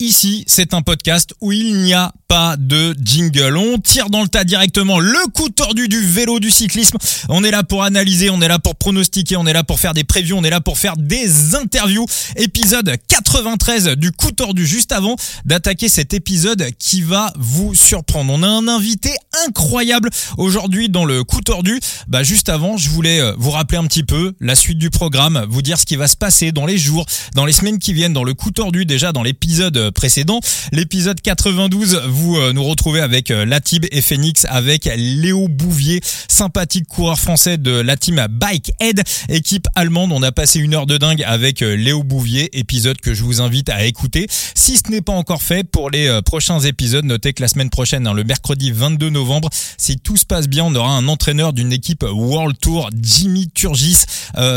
Ici, c'est un podcast où il n'y a pas de jingle. On tire dans le tas directement le coup tordu du vélo du cyclisme. On est là pour analyser, on est là pour pronostiquer, on est là pour faire des previews, on est là pour faire des interviews. Épisode 93 du coup tordu juste avant d'attaquer cet épisode qui va vous surprendre. On a un invité incroyable aujourd'hui dans le coup tordu. Bah juste avant, je voulais euh, vous rappeler un petit peu la suite du programme, vous dire ce qui va se passer dans les jours, dans les semaines qui viennent dans le coup tordu déjà dans l'épisode précédent. L'épisode 92, vous euh, nous retrouvez avec euh, Latib et Phoenix, avec Léo Bouvier, sympathique coureur français de la team Bike Head, équipe allemande. On a passé une heure de dingue avec euh, Léo Bouvier, épisode que je vous invite à écouter. Si ce n'est pas encore fait, pour les prochains épisodes, notez que la semaine prochaine, hein, le mercredi 22 novembre, si tout se passe bien, on aura un entraîneur d'une équipe World Tour, Jimmy Turgis,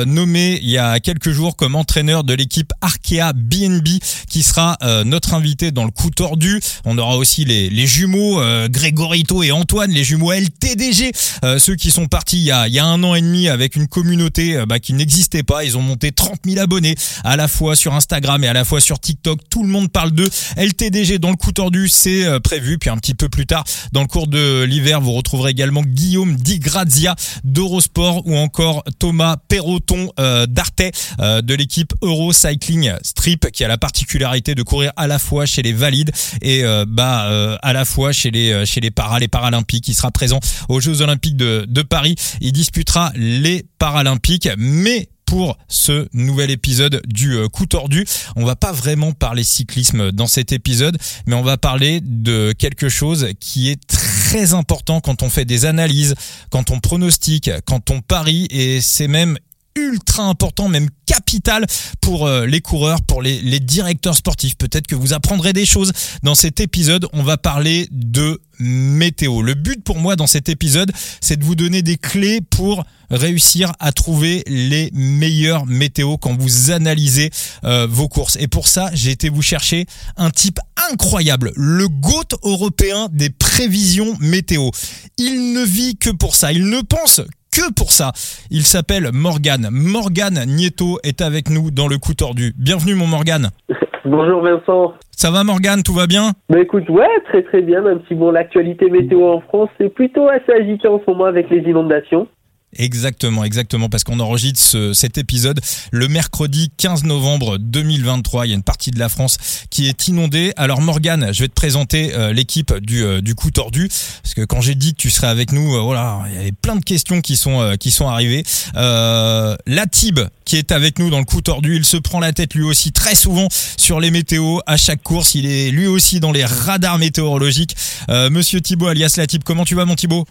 nommé il y a quelques jours comme entraîneur de l'équipe Arkea BNB, qui sera notre invité dans le coup tordu. On aura aussi les, les jumeaux euh, Grégorito et Antoine, les jumeaux LTDG, euh, ceux qui sont partis il y, a, un an et demi avec une communauté euh, bah, qui n'existait pas. Ils ont monté 30 000 abonnés à la fois sur Instagram et à la fois sur TikTok. Tout le monde parle d'eux. LTDG dans le coup tordu, c'est prévu. Puis un petit peu plus tard, dans le cours de l'hiver, vous retrouverez également Guillaume Di Grazia d'Eurosport ou encore Thomas Perroton d'Arte de l'équipe Euro Cycling Strip qui a la particularité de courir à la fois chez les valides et euh, bah euh, à la fois chez les euh, chez les paras, les paralympiques. Il sera présent aux Jeux olympiques de, de Paris. Il disputera les paralympiques, mais pour ce nouvel épisode du coup tordu. On va pas vraiment parler cyclisme dans cet épisode, mais on va parler de quelque chose qui est très important quand on fait des analyses, quand on pronostique, quand on parie, et c'est même ultra important, même capital pour euh, les coureurs, pour les, directeurs sportifs. Peut-être que vous apprendrez des choses dans cet épisode. On va parler de météo. Le but pour moi dans cet épisode, c'est de vous donner des clés pour réussir à trouver les meilleurs météos quand vous analysez euh, vos courses. Et pour ça, j'ai été vous chercher un type incroyable, le GOAT européen des prévisions météo. Il ne vit que pour ça, il ne pense que pour ça. Il s'appelle Morgan. Morgan Nieto est avec nous dans le coup tordu. Bienvenue mon Morgan. Bonjour Vincent. Ça va Morgan, tout va bien? Bah écoute, ouais, très très bien, même si bon l'actualité météo en France c'est plutôt assez agité en ce moment avec les inondations. Exactement, exactement, parce qu'on enregistre ce, cet épisode le mercredi 15 novembre 2023. Il y a une partie de la France qui est inondée. Alors Morgane, je vais te présenter euh, l'équipe du, euh, du coup tordu, parce que quand j'ai dit que tu serais avec nous, euh, voilà, il y avait plein de questions qui sont qui sont arrivées. La Tib qui est avec nous dans le coup tordu, il se prend la tête lui aussi très souvent sur les météos à chaque course. Il est lui aussi dans les radars météorologiques. Monsieur Thibaut alias Latib, comment tu vas mon Thibaut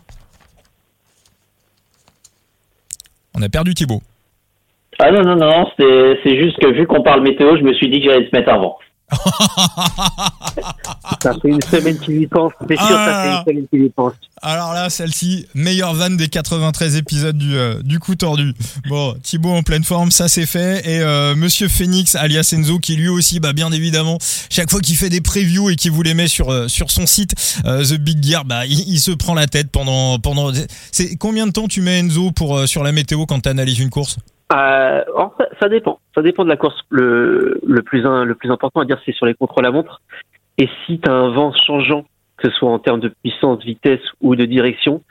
On a perdu Thibaut. Ah non, non, non, c'est juste que vu qu'on parle météo, je me suis dit que j'allais se mettre avant. Ça fait une semaine qu'il y pense, c'est sûr, ça fait une ah. semaine qu'il y pense. Alors là, celle-ci, meilleure vanne des 93 épisodes du, euh, du coup tordu. Bon, Thibaut en pleine forme, ça c'est fait. Et euh, Monsieur Phoenix, alias Enzo, qui lui aussi, bah bien évidemment, chaque fois qu'il fait des previews et qu'il vous les met sur euh, sur son site, The Big Gear, bah il, se prend la tête pendant pendant. C'est combien de temps tu mets Enzo pour sur la météo quand tu analyses une course? Euh, ça, dépend. Ça dépend de la course. Le, plus, important à dire, c'est sur les contrôles à montre. Et si tu as un vent changeant, que ce soit en termes de puissance, vitesse ou de direction,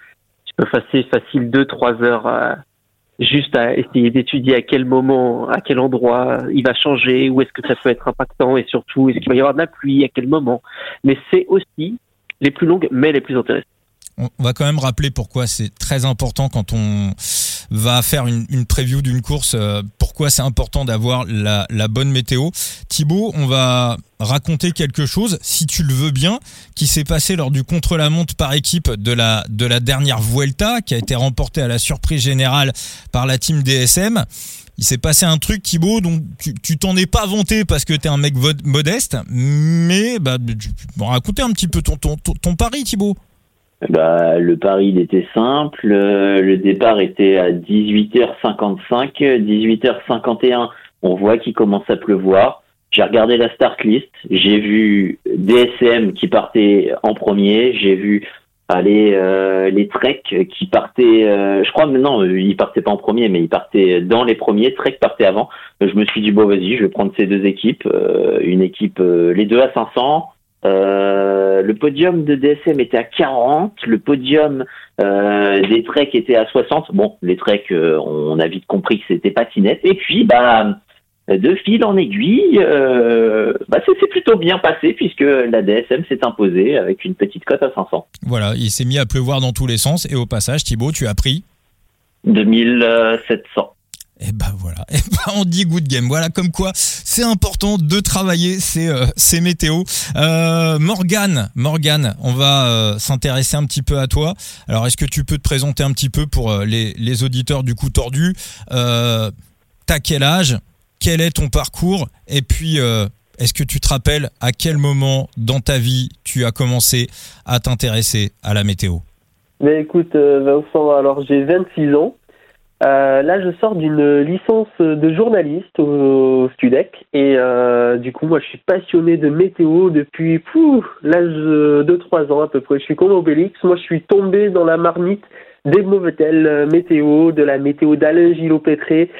tu peux passer facile 2-3 heures juste à essayer d'étudier à quel moment, à quel endroit il va changer, où est-ce que ça peut être impactant et surtout est-ce qu'il va y avoir de la pluie, à quel moment. Mais c'est aussi les plus longues, mais les plus intéressantes. On va quand même rappeler pourquoi c'est très important quand on va faire une, preview d'une course, euh, pourquoi c'est important d'avoir la, bonne météo. Thibaut, on va raconter quelque chose, si tu le veux bien, qui s'est passé lors du contre-la-montre par équipe de la, de la dernière Vuelta, qui a été remportée à la surprise générale par la team DSM il s'est passé un truc Thibaut donc tu t'en es pas vanté parce que t'es un mec modeste mais bah raconter un petit peu ton ton, ton, ton pari Thibaut bah, le pari il était simple. Euh, le départ était à 18h55. 18h51, on voit qu'il commence à pleuvoir. J'ai regardé la start list. J'ai vu DSM qui partait en premier. J'ai vu allez, euh, les Trek qui partaient, euh, je crois non, ils partaient pas en premier, mais ils partaient dans les premiers. Trek partait avant. Je me suis dit bon vas-y, je vais prendre ces deux équipes, une équipe, les deux à 500. Le podium de DSM était à 40, le podium des Trek était à 60. Bon, les Trek, on a vite compris que c'était pas si net. Et puis bah de fil en aiguille, euh, bah c'est plutôt bien passé puisque la DSM s'est imposée avec une petite cote à 500. Voilà, il s'est mis à pleuvoir dans tous les sens et au passage, Thibaut, tu as pris 2700. Et eh ben voilà, eh ben on dit good game. Voilà comme quoi c'est important de travailler ces, euh, météos. Euh, Morgane, Morgane, on va euh, s'intéresser un petit peu à toi. Alors est-ce que tu peux te présenter un petit peu pour les, auditeurs du coup tordu T'as quel âge? Quel est ton parcours? Et puis est-ce que tu te rappelles à quel moment dans ta vie tu as commencé à t'intéresser à la météo? Mais écoute Vincent, alors j'ai 26 ans. Euh, là, je sors d'une licence de journaliste au, Studec et du coup, moi, je suis passionné de météo depuis l'âge de 3 ans à peu près. Je suis comme Obélix. Moi, je suis tombé dans la marmite des mauvais météo, de la météo d'Alain Gillot-Pétré.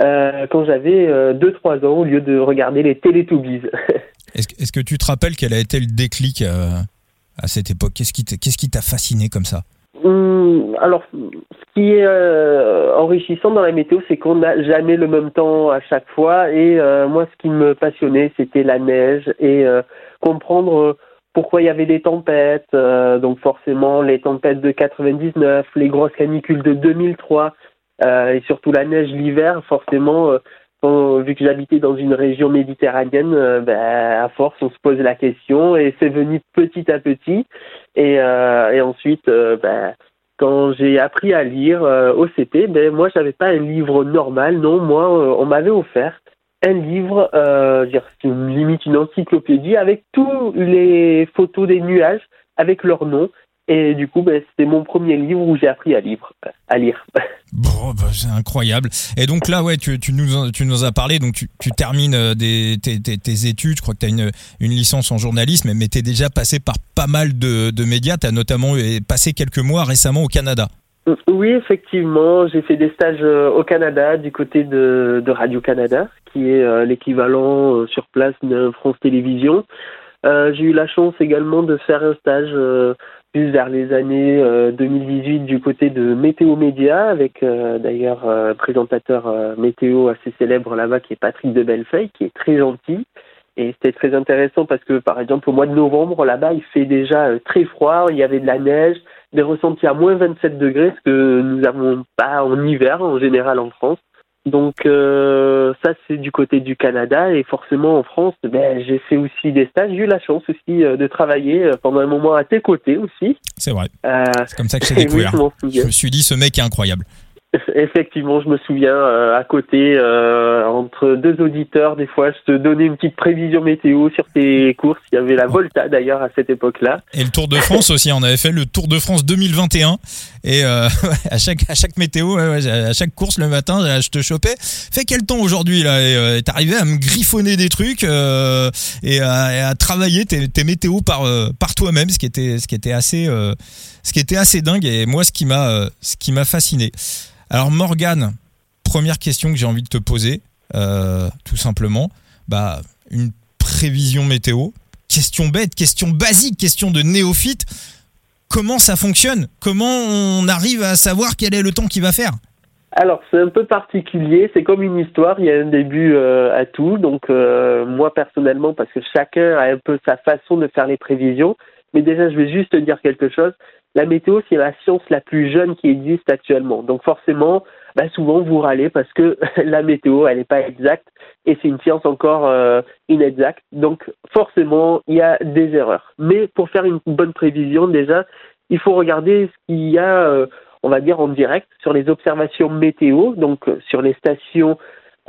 Euh, quand j'avais 2-3 euh, ans au lieu de regarder les Télétoobies. Est-ce que tu te rappelles quel a été le déclic euh, à cette époque? Qu'est-ce qui t'a fasciné comme ça? Alors, ce qui est enrichissant dans la météo, c'est qu'on n'a jamais le même temps à chaque fois. Et moi, ce qui me passionnait, c'était la neige et comprendre pourquoi il y avait des tempêtes. donc forcément, les tempêtes de 99, les grosses canicules de 2003. Euh, et surtout la neige l'hiver, forcément, euh, vu que j'habitais dans une région méditerranéenne, euh, ben, à force, on se pose la question et c'est venu petit à petit. Et, et ensuite, ben, quand j'ai appris à lire au CP, ben, moi, j'avais pas un livre normal, non, moi, on m'avait offert un livre, euh, limite une encyclopédie avec tous les photos des nuages, avec leurs noms et du coup, ben, c'était mon premier livre où j'ai appris à, lire. À lire. Bon, bah, c'est incroyable. Et donc là, ouais, tu, tu, nous, tu nous as parlé, donc tu, tu termines euh, des, tes, tes, tes, études, je crois que tu as une, une licence en journalisme, mais tu es déjà passé par pas mal de, de médias, tu as notamment passé quelques mois récemment au Canada. Oui, effectivement, j'ai fait des stages euh, au Canada, du côté de, de Radio-Canada, qui est euh, l'équivalent sur place de France Télévisions. Euh, j'ai eu la chance également de faire un stage plus vers les années 2018 euh, du côté de Météo Média, avec euh, d'ailleurs un présentateur euh, météo assez célèbre là-bas qui est Patrick de Bellefeuille, qui est très gentil. Et c'était très intéressant parce que, par exemple, au mois de novembre, là-bas, il fait déjà très froid, il y avait de la neige, des ressentis à moins 27 degrés, ce que nous n'avons pas en hiver en général en France. Donc euh, ça c'est du côté du Canada et forcément en France, ben, j'ai fait aussi des stages. J'ai eu la chance aussi euh, de travailler euh, pendant un moment à tes côtés aussi. C'est vrai. c'est comme ça que j'ai découvert. je me suis dit ce mec est incroyable. Effectivement, je me souviens euh, à côté, euh, entre deux auditeurs, des fois, je te donnais une petite prévision météo sur tes courses. Il y avait la Volta d'ailleurs à cette époque-là. Et le Tour de France aussi. On avait fait le Tour de France 2021 et euh, à chaque à chaque météo, à chaque course le matin, je te chopais. Fais quel temps aujourd'hui là? Et t'arrivais à me griffonner des trucs et à, travailler tes, météos par par toi-même, ce qui était ce assez ce qui était assez dingue. Et moi, ce qui m'a ce fasciné. Alors Morgane, première question que j'ai envie de te poser, euh, tout simplement, bah une prévision météo, question bête, question basique, question de néophyte. Comment ça fonctionne? Comment on arrive à savoir quel est le temps qu'il va faire? Alors c'est un peu particulier, c'est comme une histoire, il y a un début euh, à tout. Donc euh, moi personnellement, parce que chacun a un peu sa façon de faire les prévisions, mais déjà je vais juste te dire quelque chose la météo, c'est la science la plus jeune qui existe actuellement. Donc forcément, bah, souvent vous râlez parce que la météo, elle n'est pas exacte et c'est une science encore euh, inexacte. Donc forcément, il y a des erreurs. Mais pour faire une bonne prévision, déjà, il faut regarder ce qu'il y a, euh, on va dire, en direct sur les observations météo, donc sur les stations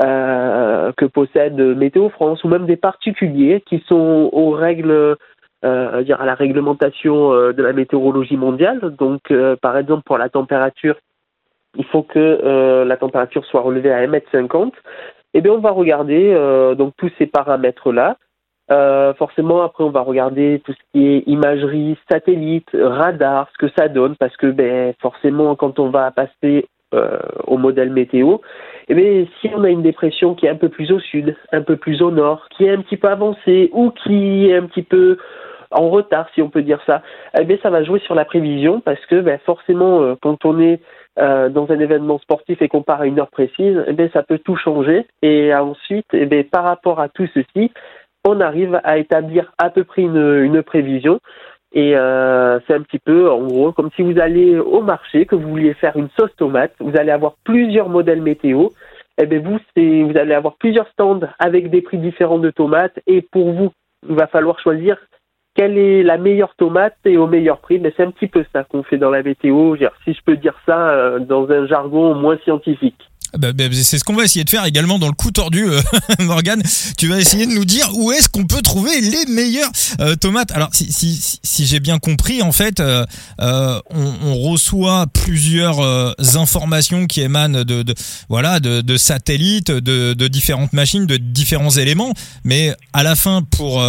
euh, que possède Météo France ou même des particuliers qui sont aux règles euh, à la réglementation euh, de la météorologie mondiale. Donc, euh, par exemple, pour la température, il faut que euh, la température soit relevée à 1,50 m. Eh bien, on va regarder donc tous ces paramètres-là. Euh, forcément, après, on va regarder tout ce qui est imagerie, satellite, radar, ce que ça donne, parce que ben, forcément, quand on va passer euh, au modèle météo, eh bien, si on a une dépression qui est un peu plus au sud, un peu plus au nord, qui est un petit peu avancée ou qui est un petit peu en retard, si on peut dire ça, eh bien, ça va jouer sur la prévision parce que ben, forcément, euh, quand on est euh, dans un événement sportif et qu'on part à une heure précise, eh bien, ça peut tout changer. Et ensuite, eh bien, par rapport à tout ceci, on arrive à établir à peu près une, prévision. Et euh, c'est un petit peu, en gros, comme si vous allez au marché, que vous vouliez faire une sauce tomate, vous allez avoir plusieurs modèles météo. Et bien vous, vous allez avoir plusieurs stands avec des prix différents de tomates. Et pour vous, il va falloir choisir quelle est la meilleure tomate et au meilleur prix. Mais c'est un petit peu ça qu'on fait dans la météo, si je peux dire ça euh, dans un jargon moins scientifique. Bah, bah, c'est ce qu'on va essayer de faire également dans le coup tordu, euh, Morgan. Tu vas essayer de nous dire où est-ce qu'on peut trouver les meilleures euh, tomates. Alors, si, si, si j'ai bien compris, en fait, euh, euh on, on, reçoit plusieurs euh, informations qui émanent de, de voilà de, de, satellites, de, de, différentes machines, de différents éléments. Mais à la fin, pour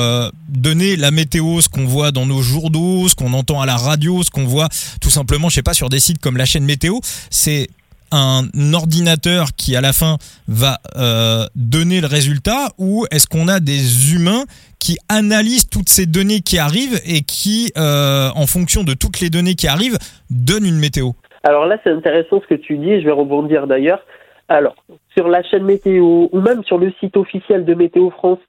donner la météo, ce qu'on voit dans nos journaux, ce qu'on entend à la radio, ce qu'on voit tout simplement, je sais pas, sur des sites comme la chaîne météo, c'est un ordinateur qui à la fin va euh, donner le résultat ou est-ce qu'on a des humains qui analysent toutes ces données qui arrivent et qui, euh, en fonction de toutes les données qui arrivent, donnent une météo? Alors là, c'est intéressant ce que tu dis, je vais rebondir d'ailleurs. Alors, sur la chaîne météo ou même sur le site officiel de Météo France,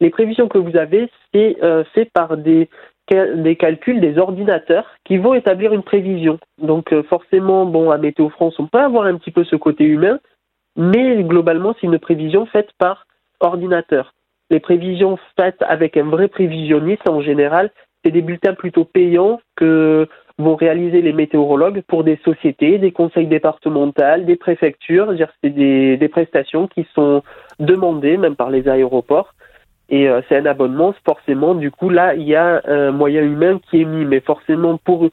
les prévisions que vous avez, c'est euh, fait par des des calculs des ordinateurs qui vont établir une prévision. Donc euh, forcément, bon, à Météo France, on peut avoir un petit peu ce côté humain, mais globalement, c'est une prévision faite par ordinateur. Les prévisions faites avec un vrai prévisionniste, en général, c'est des bulletins plutôt payants que vont réaliser les météorologues pour des sociétés, des conseils départementaux, des préfectures. C'est des, des prestations qui sont demandées même par les aéroports et euh, c'est un abonnement, forcément, du coup, là, il y a un moyen humain qui est mis, mais forcément, pour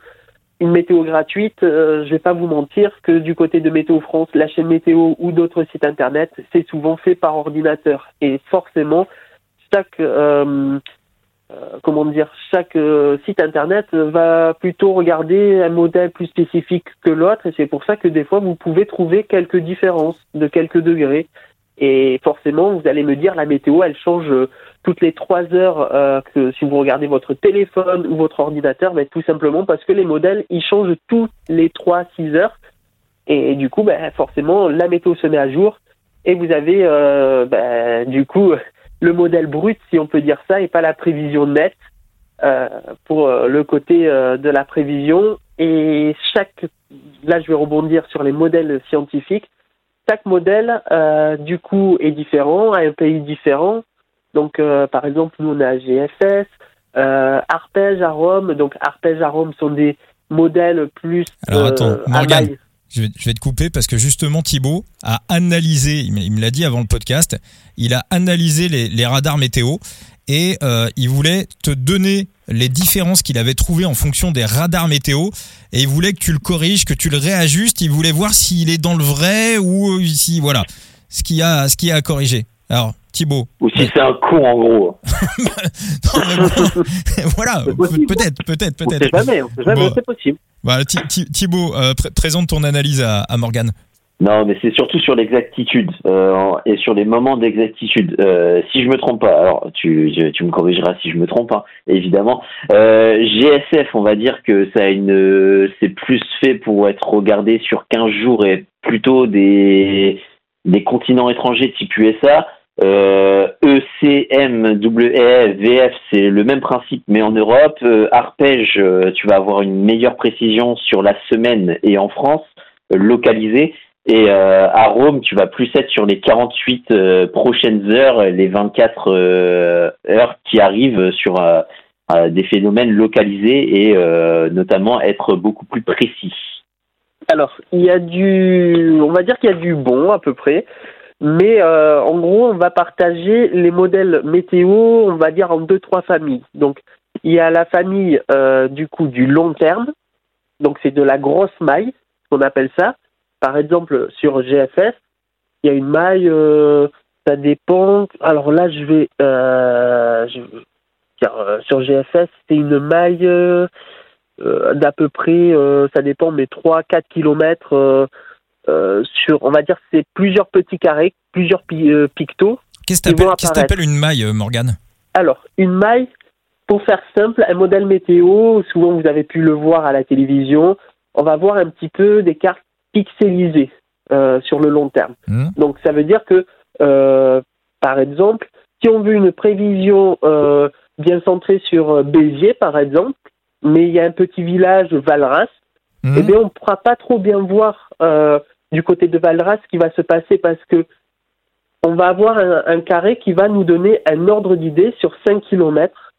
une météo gratuite, euh, je vais pas vous mentir que du côté de Météo France, la chaîne météo ou d'autres sites internet, c'est souvent fait par ordinateur, et forcément, chaque euh, comment dire, chaque site internet va plutôt regarder un modèle plus spécifique que l'autre, et c'est pour ça que des fois, vous pouvez trouver quelques différences de quelques degrés. Et forcément, vous allez me dire, la météo, elle change euh, toutes les trois heures euh, que si vous regardez votre téléphone ou votre ordinateur, ben, tout simplement parce que les modèles, ils changent tous les trois, six heures. Et, du coup, ben, forcément, la météo se met à jour et vous avez euh, ben, du coup le modèle brut, si on peut dire ça, et pas la prévision nette euh, pour euh, le côté euh, de la prévision. Et chaque, là, je vais rebondir sur les modèles scientifiques chaque modèle, euh, du coup, est différent, a un pays différent. Donc, euh, par exemple, nous, on a GFS, euh, Arpège, Arome. Donc, Arpège, Arome sont des modèles plus. Alors, attends, Morgan, je vais, te couper parce que justement, Thibaut a analysé, il me l'a dit avant le podcast, il a analysé les, radars météo et euh, il voulait te donner les différences qu'il avait trouvées en fonction des radars météo et il voulait que tu le corriges, que tu le réajustes. Il voulait voir s'il est dans le vrai ou si voilà ce qu'il y a, ce qu'il y a à corriger. Alors Thibaut. Ou si c'est un con en gros. voilà, peut-être, peut-être, peut-être. On sait jamais, on sait jamais, c'est possible. Voilà, Thibaut, euh, présente ton analyse à, à Morgane. Non, mais c'est surtout sur l'exactitude euh, et sur les moments d'exactitude. Euh, si je me trompe pas, alors tu, tu me corrigeras si je me trompe, hein, évidemment. Euh, GSF, on va dire que ça a une, c'est plus fait pour être regardé sur 15 jours et plutôt des des continents étrangers type USA. Euh, ECM, c'est le même principe, mais en Europe. Euh, Arpège, euh, tu vas avoir une meilleure précision sur la semaine et en France, euh, localisée. Et à Rome, tu vas plus être sur les 48 euh, prochaines heures, les 24 euh, heures qui arrivent sur des phénomènes localisés et notamment être beaucoup plus précis. Alors, il y a du, on va dire qu'il y a du bon à peu près, mais en gros, on va partager les modèles météo, on va dire en deux trois familles. Donc, il y a la famille du coup du long terme, donc c'est de la grosse maille, on appelle ça. Par exemple, sur GFS, il y a une maille, euh, Ça dépend. Alors là, je vais. Euh, je, euh, sur GFS, c'est une maille euh, d'à peu près, ça dépend, mais 3-4 km sur, on va dire, c'est plusieurs petits carrés, plusieurs pictos. Qu'est-ce que tu appelles une maille, Morgane? Alors, une maille, pour faire simple, un modèle météo, souvent vous avez pu le voir à la télévision, on va voir un petit peu des cartes pixelisées sur le long terme. Mmh. Donc ça veut dire que euh, par exemple, si on veut une prévision euh, bien centrée sur euh, Béziers, par exemple, mais il y a un petit village Valras, mhm. eh bien, on ne pourra pas trop bien voir du côté de Valras ce qui va se passer parce que on va avoir un, carré qui va nous donner un ordre d'idée sur 5 km,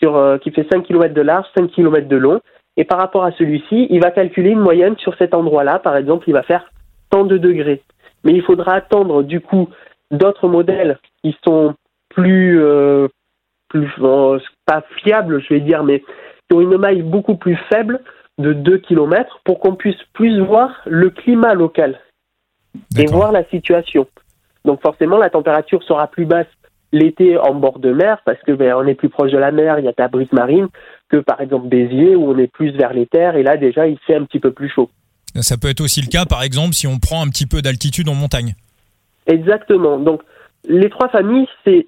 sur, qui fait 5 km de large, 5 km de long. Et par rapport à celui-ci, il va calculer une moyenne sur cet endroit-là. Par exemple, il va faire tant de degrés. Mais il faudra attendre du coup d'autres modèles qui sont plus, euh, plus pas fiables, je vais dire, mais qui ont une maille beaucoup plus faible de 2 km pour qu'on puisse plus voir le climat local et voir la situation. Donc forcément, la température sera plus basse l'été en bord de mer parce que ben, on est plus proche de la mer, il y a ta brise marine que par exemple Béziers où on est plus vers les terres et là déjà il fait un petit peu plus chaud. Ça peut être aussi le cas par exemple si on prend un petit peu d'altitude en montagne. Exactement. Donc, les trois familles, c'est,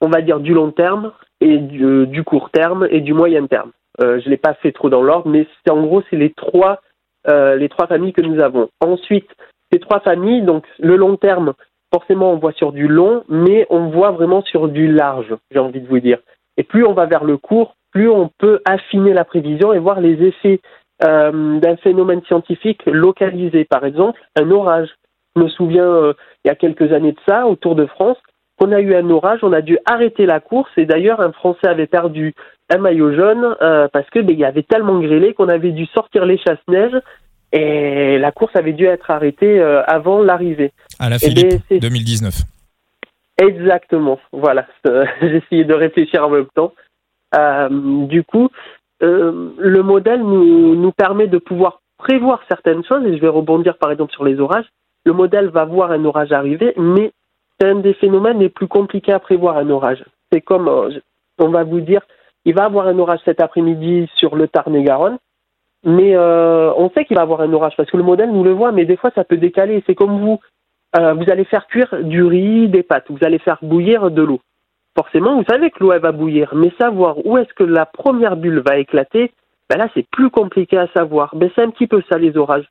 on va dire, du long terme et du, court terme et du moyen terme. Euh, je ne l'ai pas fait trop dans l'ordre, mais c'est en gros, c'est les trois, euh, les trois familles que nous avons. Ensuite, ces trois familles, donc le long terme, forcément, on voit sur du long, mais on voit vraiment sur du large, j'ai envie de vous dire. Et plus on va vers le court, plus on peut affiner la prévision et voir les effets euh, d'un phénomène scientifique localisé. Par exemple, un orage. Je me souviens, il y a quelques années de ça, au Tour de France, qu'on a eu un orage, on a dû arrêter la course et d'ailleurs un Français avait perdu un maillot jaune euh, parce que ben, il y avait tellement grêlé qu'on avait dû sortir les chasse-neige et la course avait dû être arrêtée euh, avant l'arrivée. À la Philippe, 2019. Exactement, voilà. J'essayais de réfléchir en même temps. du coup, le modèle nous, nous permet de pouvoir prévoir certaines choses et je vais rebondir par exemple sur les orages le modèle va voir un orage arriver, mais c'est un des phénomènes les plus compliqués à prévoir un orage. C'est comme, euh, on va vous dire, il va avoir un orage cet après-midi sur le Tarn-et-Garonne, mais euh, on sait qu'il va avoir un orage parce que le modèle nous le voit, mais des fois ça peut décaler. C'est comme vous, euh, vous allez faire cuire du riz, des pâtes, vous allez faire bouillir de l'eau. Forcément, vous savez que l'eau va bouillir, mais savoir où est-ce que la première bulle va éclater, ben là c'est plus compliqué à savoir. Ben, c'est un petit peu ça les orages.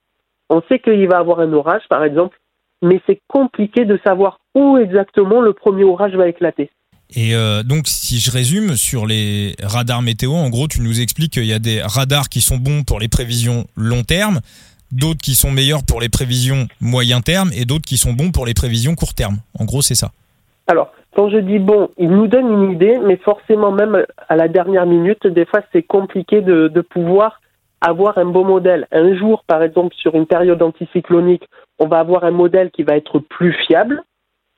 On sait qu'il va avoir un orage, par exemple, mais c'est compliqué de savoir où exactement le premier orage va éclater. Et euh, donc, si je résume sur les radars météo, en gros, tu nous expliques qu'il y a des radars qui sont bons pour les prévisions long terme, d'autres qui sont meilleurs pour les prévisions moyen terme et d'autres qui sont bons pour les prévisions court terme. En gros, c'est ça. Alors, quand je dis bon, il nous donne une idée, mais forcément, même à la dernière minute, des fois, c'est compliqué de, pouvoir avoir un beau modèle. Un jour, par exemple, sur une période anticyclonique, on va avoir un modèle qui va être plus fiable.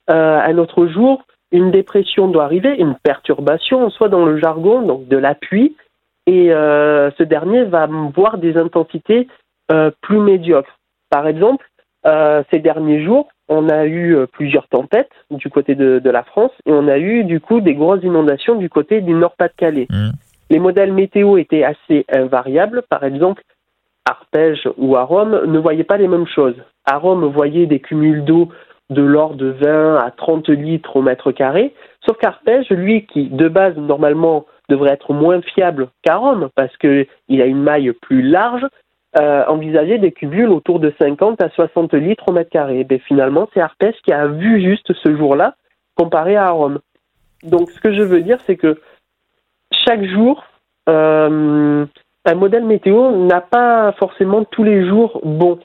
Euh, un autre jour, une dépression doit arriver, une perturbation, soit dans le jargon, donc de l'appui, et euh, ce dernier va voir des intensités euh, plus médiocres. Par exemple, euh, ces derniers jours, on a eu plusieurs tempêtes du côté de, de, la France et on a eu du coup des grosses inondations du côté du Nord-Pas-de-Calais. Mmh. Les modèles météo étaient assez invariables. Par exemple, Arpège ou à Rome ne voyaient pas les mêmes choses. À Rome, voyait des cumuls d'eau de l'ordre de 20 à 30 litres au mètre carré, sauf qu'Arpège, lui, qui de base normalement devrait être moins fiable qu'à Rome, parce qu'il a une maille plus large, euh, envisageait des cumuls autour de 50 à 60 litres au mètre carré. Et ben, finalement, c'est Arpège qui a vu juste ce jour-là comparé à Rome. Donc ce que je veux dire, c'est que chaque jour, euh, un modèle météo n'a pas forcément tous les jours bon.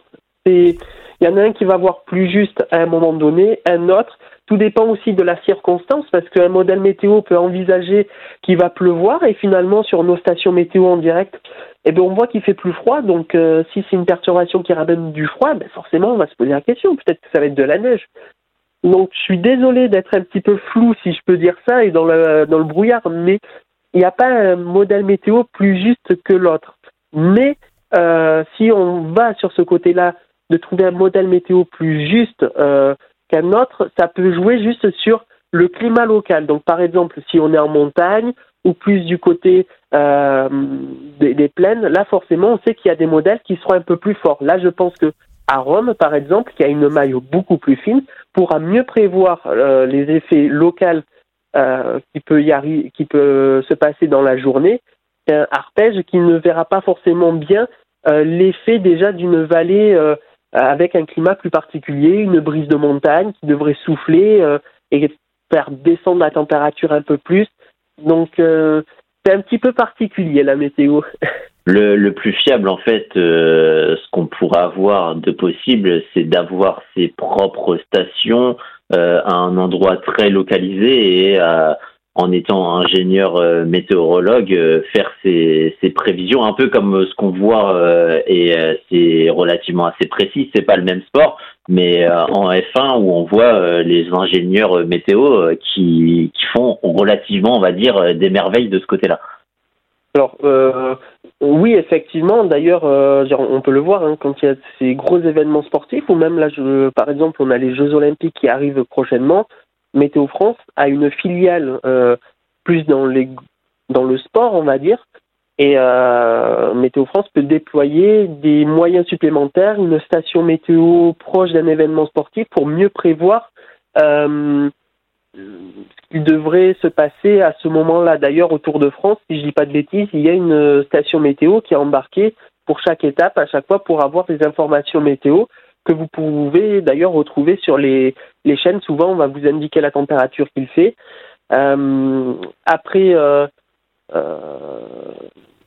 Il y en a un qui va voir plus juste à un moment donné, un autre. Tout dépend aussi de la circonstance parce qu'un modèle météo peut envisager qu'il va pleuvoir et finalement sur nos stations météo en direct, eh bien, on voit qu'il fait plus froid. Donc euh, si c'est une perturbation qui ramène du froid, ben forcément on va se poser la question. Peut-être que ça va être de la neige. Donc je suis désolé d'être un petit peu flou si je peux dire ça et dans le, brouillard, mais il n'y a pas un modèle météo plus juste que l'autre. Mais euh, si on va sur ce côté-là de trouver un modèle météo plus juste, euh, qu'un autre, ça peut jouer juste sur le climat local. Donc par exemple, si on est en montagne ou plus du côté euh, des, plaines, là forcément on sait qu'il y a des modèles qui seront un peu plus forts. Là je pense que à Rome, par exemple, qui a une maillot beaucoup plus fine, pourra mieux prévoir euh, les effets locaux euh, qui peut y qui peut se passer dans la journée. Un arpège qui ne verra pas forcément bien l'effet déjà d'une vallée avec un climat plus particulier, une brise de montagne qui devrait souffler et faire descendre la température un peu plus. Donc euh, c'est un petit peu particulier la météo. Le, plus fiable, en fait, euh, ce qu'on pourra avoir de possible, c'est d'avoir ses propres stations euh, à un endroit très localisé et à en étant ingénieur euh, météorologue, euh, faire ses, prévisions, un peu comme euh, ce qu'on voit et c'est relativement assez précis. C'est pas le même sport, mais en F1 où on voit les ingénieurs météo qui, font relativement, on va dire, des merveilles de ce côté-là. Alors oui, effectivement. D'ailleurs, on peut le voir hein, quand il y a ces gros événements sportifs, ou même là, par exemple, on a les Jeux Olympiques qui arrivent prochainement. Météo France a une filiale euh, plus dans, le sport, on va dire. Et euh, Météo France peut déployer des moyens supplémentaires, une station météo proche d'un événement sportif pour mieux prévoir euh, ce qui devrait se passer à ce moment-là. D'ailleurs, au Tour de France, si je dis pas de bêtises, il y a une station météo qui est embarquée pour chaque étape, à chaque fois, pour avoir des informations météo que vous pouvez d'ailleurs retrouver sur les, les, chaînes. Souvent, on va vous indiquer la température qu'il fait. Euh, après, euh, euh,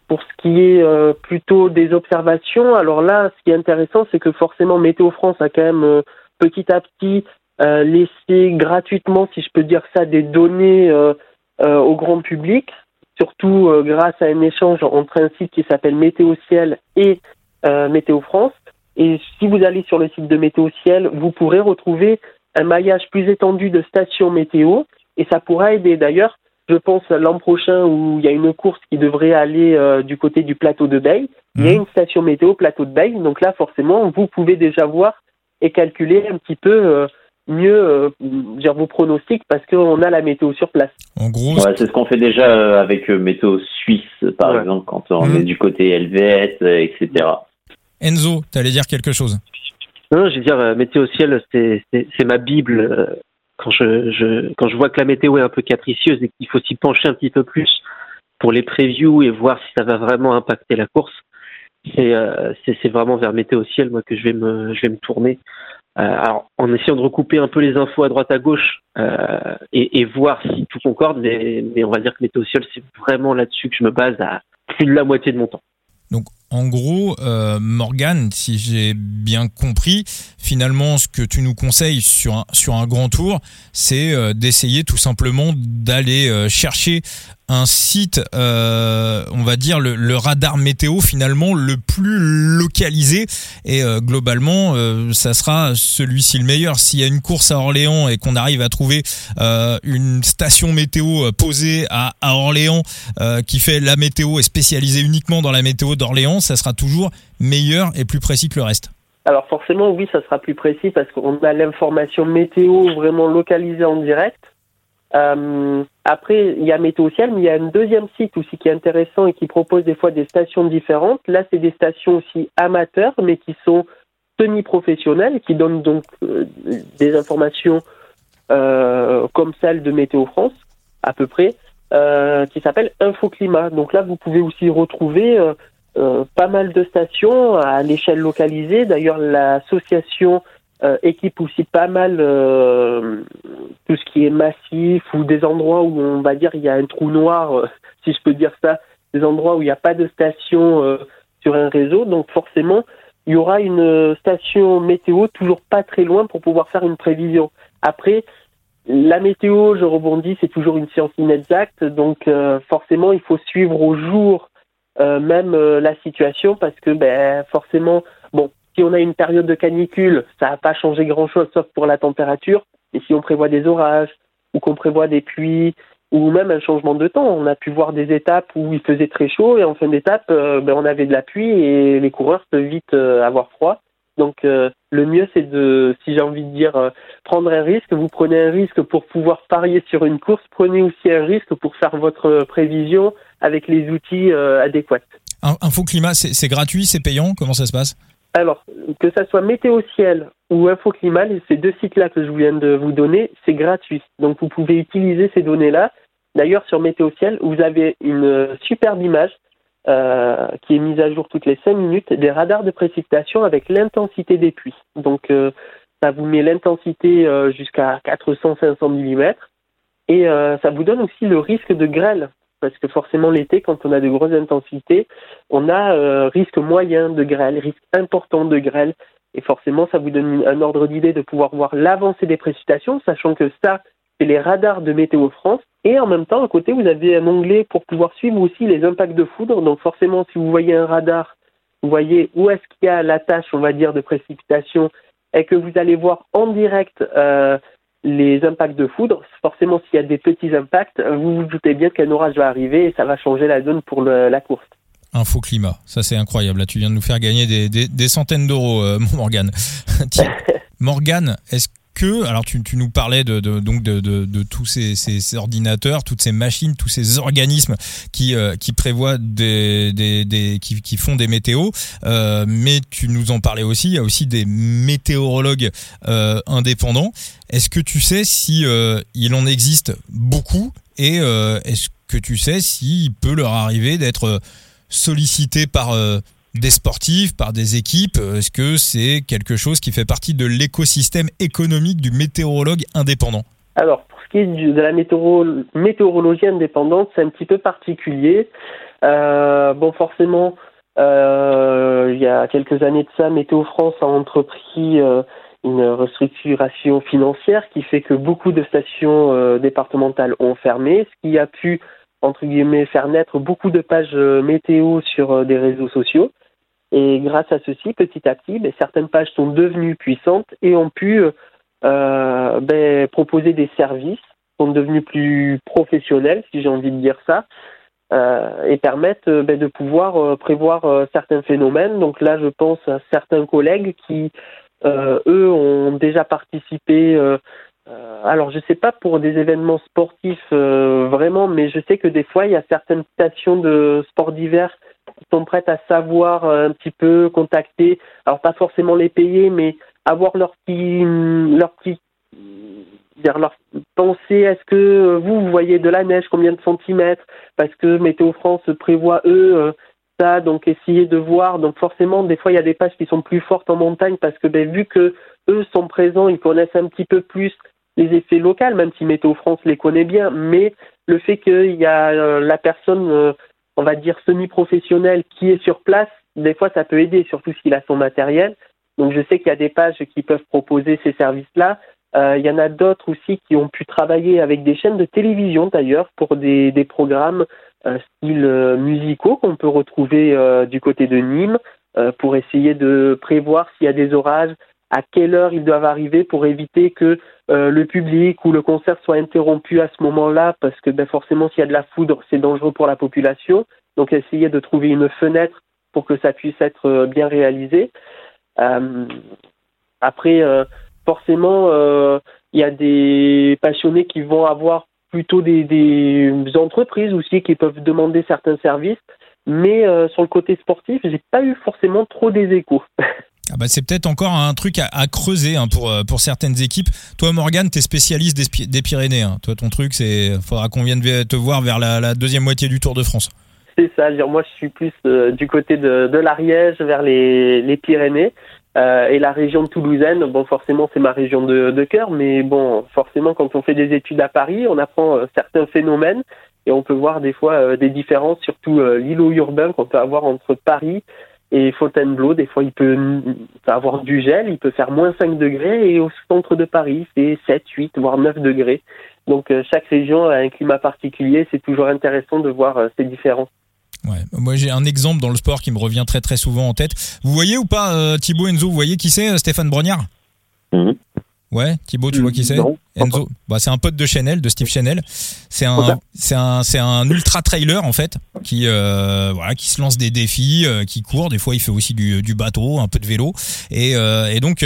pour ce qui est plutôt des observations, alors là, ce qui est intéressant, c'est que forcément, Météo France a quand même petit à petit laissé gratuitement, si je peux dire ça, des données au grand public, surtout grâce à un échange entre un site qui s'appelle Météo Ciel et Météo France. Et si vous allez sur le site de Météo Ciel, vous pourrez retrouver un maillage plus étendu de stations météo et ça pourra aider. D'ailleurs, je pense l'an prochain où il y a une course qui devrait aller euh, du côté du plateau de Bay, il y a mhm. une station météo plateau de Bay. Donc là, forcément, vous pouvez déjà voir et calculer un petit peu euh, mieux euh, dire vos pronostics parce qu'on a la météo sur place. En gros, c'est ce qu'on fait déjà avec Météo Suisse, par exemple, quand on mhm. est du côté LVS, etc. Enzo, tu allais dire quelque chose? Non, je veux dire, euh, météo ciel, c'est ma Bible. Euh, quand je, quand je vois que la météo est un peu capricieuse et qu'il faut s'y pencher un petit peu plus pour les previews et voir si ça va vraiment impacter la course, c'est euh, vraiment vers météo ciel moi que je vais me, je vais me tourner. alors, en essayant de recouper un peu les infos à droite à gauche et, voir si tout concorde, mais, mais on va dire que météo ciel, c'est vraiment là-dessus que je me base à plus de la moitié de mon temps. Donc en gros, euh, Morgan, si j'ai bien compris, finalement, ce que tu nous conseilles sur un, sur un grand tour, c'est euh, d'essayer tout simplement d'aller euh, chercher un site, euh, on va dire le, radar météo finalement le plus localisé et euh, globalement euh, ça sera celui-ci le meilleur. S'il y a une course à Orléans et qu'on arrive à trouver une station météo posée à, à Orléans qui fait la météo et spécialisée uniquement dans la météo d'Orléans, ça sera toujours meilleur et plus précis que le reste. Alors forcément oui, ça sera plus précis parce qu'on a l'information météo vraiment localisée en direct. Euh, après, il y a Météo Ciel, mais il y a un deuxième site aussi qui est intéressant et qui propose des fois des stations différentes. Là, c'est des stations aussi amateurs, mais qui sont semi-professionnelles, qui donnent donc euh, des informations euh, comme celle de Météo France, à peu près, qui s'appelle Infoclimat. Donc là, vous pouvez aussi retrouver pas mal de stations à l'échelle localisée. D'ailleurs, l'association euh, équipe aussi pas mal euh, tout ce qui est massif ou des endroits où on va dire il y a un trou noir, euh, si je peux dire ça, des endroits où il n'y a pas de station sur un réseau. Donc forcément, il y aura une station météo toujours pas très loin pour pouvoir faire une prévision. Après, la météo, je rebondis, c'est toujours une science inexacte, donc forcément, il faut suivre au jour même la situation parce que ben, forcément, bon, si on a une période de canicule, ça n'a pas changé grand-chose sauf pour la température. Et si on prévoit des orages ou qu'on prévoit des pluies ou même un changement de temps, on a pu voir des étapes où il faisait très chaud et en fin d'étape, euh, ben, on avait de la pluie et les coureurs peuvent vite euh, avoir froid. Donc le mieux c'est de, si j'ai envie de dire, prendre un risque. Vous prenez un risque pour pouvoir parier sur une course. Prenez aussi un risque pour faire votre prévision avec les outils adéquats. Info climat, c'est gratuit, c'est payant. Comment ça se passe? Alors, que ça soit Météo Ciel ou Infoclimat, ces deux sites-là que je viens de vous donner, c'est gratuit. Donc, vous pouvez utiliser ces données-là. D'ailleurs, sur Météo Ciel, vous avez une superbe image euh, qui est mise à jour toutes les 5 minutes des radars de précipitation avec l'intensité des pluies. Donc, euh, ça vous met l'intensité euh, jusqu'à 400-500 mm et ça vous donne aussi le risque de grêle parce que forcément l'été, quand on a de grosses intensités, on a euh, risque moyen de grêle, risque important de grêle, et forcément ça vous donne un ordre d'idée de pouvoir voir l'avancée des précipitations, sachant que ça, c'est les radars de Météo France, et en même temps, à côté, vous avez un onglet pour pouvoir suivre aussi les impacts de foudre, donc forcément, si vous voyez un radar, vous voyez où est-ce qu'il y a la tâche, on va dire, de précipitation, et que vous allez voir en direct euh, les impacts de foudre, forcément s'il y a des petits impacts, vous vous doutez bien qu'un orage va arriver et ça va changer la donne pour la course. Info climat, ça c'est incroyable. Là, tu viens de nous faire gagner des, des, centaines d'euros, euh, Morgane. Morgane, est-ce que, alors tu, nous parlais de, donc de, tous ces, ordinateurs, toutes ces machines, tous ces organismes qui, euh, prévoient qui, font des météos, euh, mais tu nous en parlais aussi. Il y a aussi des météorologues euh, indépendants. Est-ce que tu sais si il en existe beaucoup et est-ce que tu sais s'il peut leur arriver d'être sollicités par des sportifs, par des équipes Est-ce que c'est quelque chose qui fait partie de l'écosystème économique du météorologue indépendant? Alors, pour ce qui est de la météorologie indépendante, c'est un petit peu particulier. Euh, bon, forcément, euh, il y a quelques années de ça, Météo France a entrepris euh, une restructuration financière qui fait que beaucoup de stations départementales ont fermé, ce qui a pu entre guillemets, faire naître beaucoup de pages météo sur des réseaux sociaux. Et grâce à ceci, petit à petit, ben, certaines pages sont devenues puissantes et ont pu euh, ben, proposer des services, sont devenus plus professionnels, si j'ai envie de dire ça, euh, et permettent ben, de pouvoir euh, prévoir euh, certains phénomènes. Donc là, je pense à certains collègues qui, euh, eux, ont déjà participé. Alors, je ne sais pas pour des événements sportifs vraiment, mais je sais que des fois, il y a certaines stations de sport d'hiver sont prêtes à savoir euh, un petit peu contacter, alors pas forcément les payer, mais avoir leur petit, leur petit, dire leur est-ce que vous, vous voyez de la neige, combien de centimètres, parce que Météo France prévoit eux euh, ça, donc essayer de voir, donc forcément des fois il y a des pages qui sont plus fortes en montagne parce que ben, vu que eux sont présents, ils connaissent un petit peu plus les effets locaux, même si Météo France les connaît bien, mais le fait qu'il y a euh, la personne on va dire, semi-professionnel qui est sur place, des fois ça peut aider, surtout s'il a son matériel. Donc je sais qu'il y a des pages qui peuvent proposer ces services-là. Euh, il y en a d'autres aussi qui ont pu travailler avec des chaînes de télévision d'ailleurs pour des, programmes euh, style euh, musicaux qu'on peut retrouver du côté de Nîmes pour essayer de prévoir s'il y a des orages, à quelle heure ils doivent arriver pour éviter que le public ou le concert soit interrompu à ce moment-là, parce que ben, forcément s'il y a de la foudre, c'est dangereux pour la population. Donc essayer de trouver une fenêtre pour que ça puisse être euh, bien réalisé. Euh, après, euh, forcément, il y a des passionnés qui vont avoir plutôt des, des, entreprises aussi qui peuvent demander certains services. Mais sur le côté sportif, j'ai pas eu forcément trop des échos. Ah bah c'est peut-être encore un truc à, creuser hein, pour, pour certaines équipes. Toi, Morgane, tu es spécialiste des, Pyrénées. Hein. Toi, ton truc, c'est faudra qu'on vienne te voir vers la, deuxième moitié du Tour de France. C'est ça. Moi, je suis plus euh, du côté de, l'Ariège vers les, Pyrénées. Euh, et la région de Toulousaine, bon, forcément, c'est ma région de, cœur, mais bon, forcément, quand on fait des études à Paris, on apprend euh, certains phénomènes et on peut voir des fois euh, des différences, surtout l'îlot urbain qu'on peut avoir entre Paris et Fontainebleau. Des fois, il peut avoir du gel, il peut faire moins 5 degrés, et au centre de Paris, c'est 7, 8, voire 9 degrés. Donc, chaque région a un climat particulier, c'est toujours intéressant de voir ces différences. Ouais. Moi, j'ai un exemple dans le sport qui me revient très très souvent en tête. Vous voyez ou pas euh, Thibaut Enzo Vous voyez qui c'est euh, Stéphane Brognard? Mhm. Ouais, Thibaut, tu vois qui c'est? Non, Enzo, bah, c'est un pote de Chanel, de Steve Chanel. C'est un, c'est un, c'est un ultra trailer en fait, qui, euh, voilà, qui se lance des défis, euh, qui court. Des fois, il fait aussi du, du bateau, un peu de vélo. Et, euh, et donc,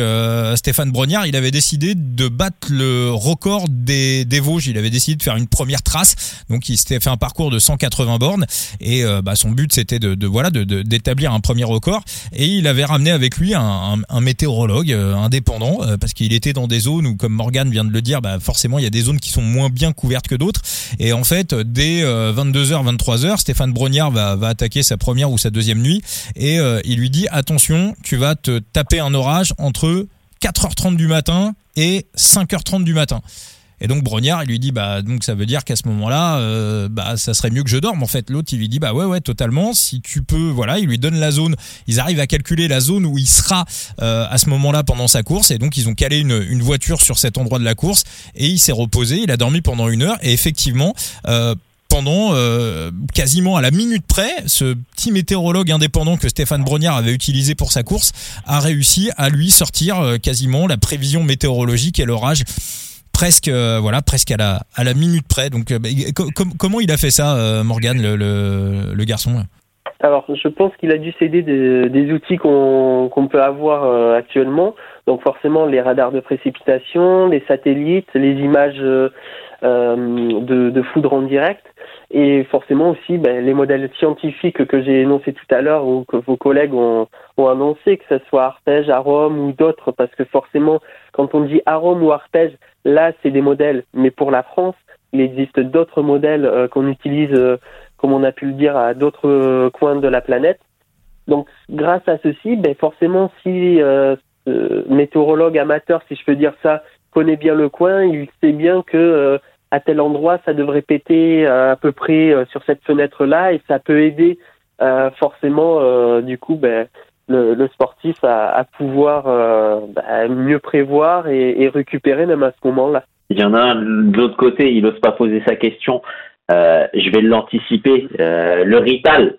Stéphane Brognard, il avait décidé de battre le record des, des Vosges. Il avait décidé de faire une première trace. Donc, il s'était fait un parcours de 180 bornes. Et bah, son but, c'était de, de voilà, de, d'établir un premier record. Et il avait ramené avec lui un, un, un météorologue indépendant, parce qu'il était dans des zones où, comme Morgan vient de le dire bah forcément il y a des zones qui sont moins bien couvertes que d'autres. Et en fait, dès 22h, euh, 23h, Stéphane Brognard va, attaquer sa première ou sa deuxième nuit et euh, il lui dit attention, tu vas te taper un orage entre 4h30 du matin et 5h30 du matin. Et donc Brognard, il lui dit bah donc ça veut dire qu'à ce moment-là, euh, bah ça serait mieux que je dorme. En fait, l'autre il lui dit bah ouais ouais totalement. Si tu peux, voilà, il lui donne la zone. Ils arrivent à calculer la zone où il sera euh, à ce moment-là pendant sa course. Et donc ils ont calé une, une voiture sur cet endroit de la course et il s'est reposé. Il a dormi pendant une heure et effectivement. Euh, pendant euh, quasiment à la minute près, ce petit météorologue indépendant que Stéphane Brognard avait utilisé pour sa course a réussi à lui sortir euh, quasiment la prévision météorologique et l'orage presque euh, voilà presque à la à la minute près. Donc euh, bah, comment il a fait ça, euh, Morgan, le, le, garçon alors, je pense qu'il a dû céder des, outils qu'on qu'on peut avoir actuellement. Donc, forcément, les radars de précipitation, les satellites, les images de, de, foudre en direct, et forcément aussi ben, les modèles scientifiques que j'ai énoncés tout à l'heure ou que vos collègues ont, ont annoncé, que ce soit Arpège, Arome ou d'autres, parce que forcément, quand on dit Arome ou Arpège, Là, c'est des modèles, mais pour la France, il existe d'autres modèles euh, qu'on utilise, euh, comme on a pu le dire, à d'autres euh, coins de la planète. Donc, grâce à ceci, ben, forcément, si météorologue amateur, si je peux dire ça, connaît bien le coin, il sait bien que à tel endroit, ça devrait péter à peu près sur cette fenêtre-là, et ça peut aider forcément, du coup, ben, le, sportif à, pouvoir euh, bah, mieux prévoir et, récupérer même à ce moment-là. Il y en a un de l'autre côté, il n'ose pas poser sa question. Euh, je vais l'anticiper. Euh, le Rital,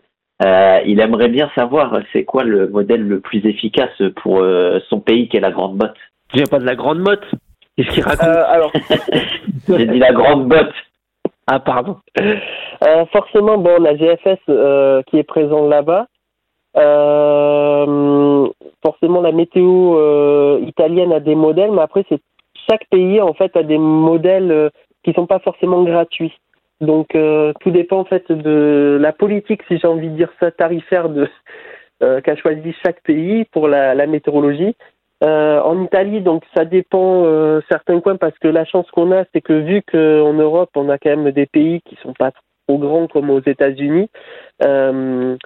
il aimerait bien savoir c'est quoi le modèle le plus efficace pour son pays qui est la Grande Botte. Je viens pas de la Grande Botte. Qu'est-ce qu'il raconte Alors, j'ai dit la Grande Botte. Ah pardon. forcément, bon, la GFS qui est présent là-bas, euh, forcément, la météo euh, italienne a des modèles, mais après, c'est chaque pays en fait a des modèles euh, qui sont pas forcément gratuits. Donc, euh, tout dépend en fait de la politique, si j'ai envie de dire ça, tarifaire de qu'a choisi chaque pays pour la, la météorologie. En Italie, donc ça dépend certains coins parce que la chance qu'on a, c'est que vu qu'en Europe, on a quand même des pays qui sont pas trop grands comme aux États-Unis, euh,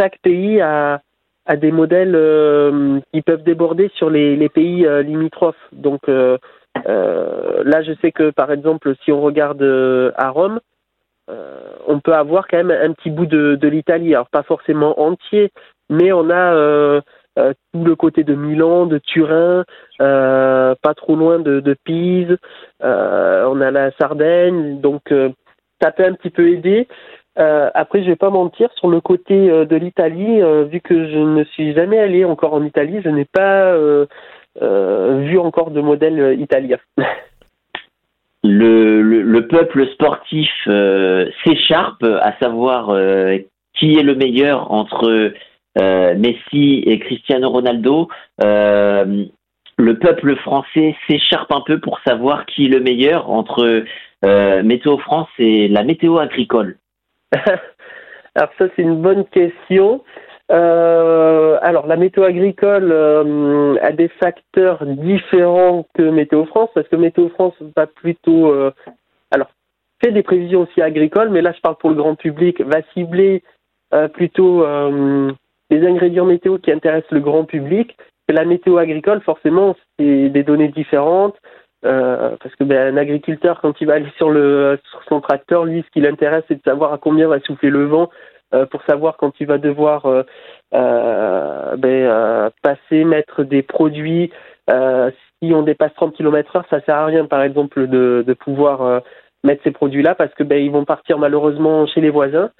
chaque pays a, a des modèles euh, qui peuvent déborder sur les, les pays euh, limitrophes. Donc euh, là, je sais que par exemple, si on regarde à Rome, on peut avoir quand même un petit bout de, de l'Italie. Alors pas forcément entier, mais on a tout le côté de Milan, de Turin, pas trop loin de, de Pise. on a la Sardaigne, donc ça peut un petit peu aider. Euh, après, je vais pas mentir, sur le côté euh, de l'Italie, euh, vu que je ne suis jamais allé encore en Italie, je n'ai pas vu encore de modèle italien. Le, le, peuple sportif s'écharpe, à savoir qui est le meilleur entre Messi et Cristiano Ronaldo. le peuple français s'écharpe un peu pour savoir qui est le meilleur entre Météo France et la météo agricole. alors ça c'est une bonne question. Euh, alors la météo agricole euh, a des facteurs différents que Météo France parce que Météo France va plutôt euh, alors fait des prévisions aussi agricoles mais là je parle pour le grand public va cibler plutôt les ingrédients météo qui intéressent le grand public. la météo agricole forcément c'est des données différentes euh, parce que ben, un agriculteur, quand il va aller sur, le, sur son tracteur, lui, ce qui l'intéresse, c'est de savoir à combien va souffler le vent euh, pour savoir quand il va devoir euh, euh ben, euh, passer, mettre des produits. si on dépasse 30 km/h, ça sert à rien, par exemple, de, de pouvoir mettre ces produits-là parce que ben, ils vont partir malheureusement chez les voisins.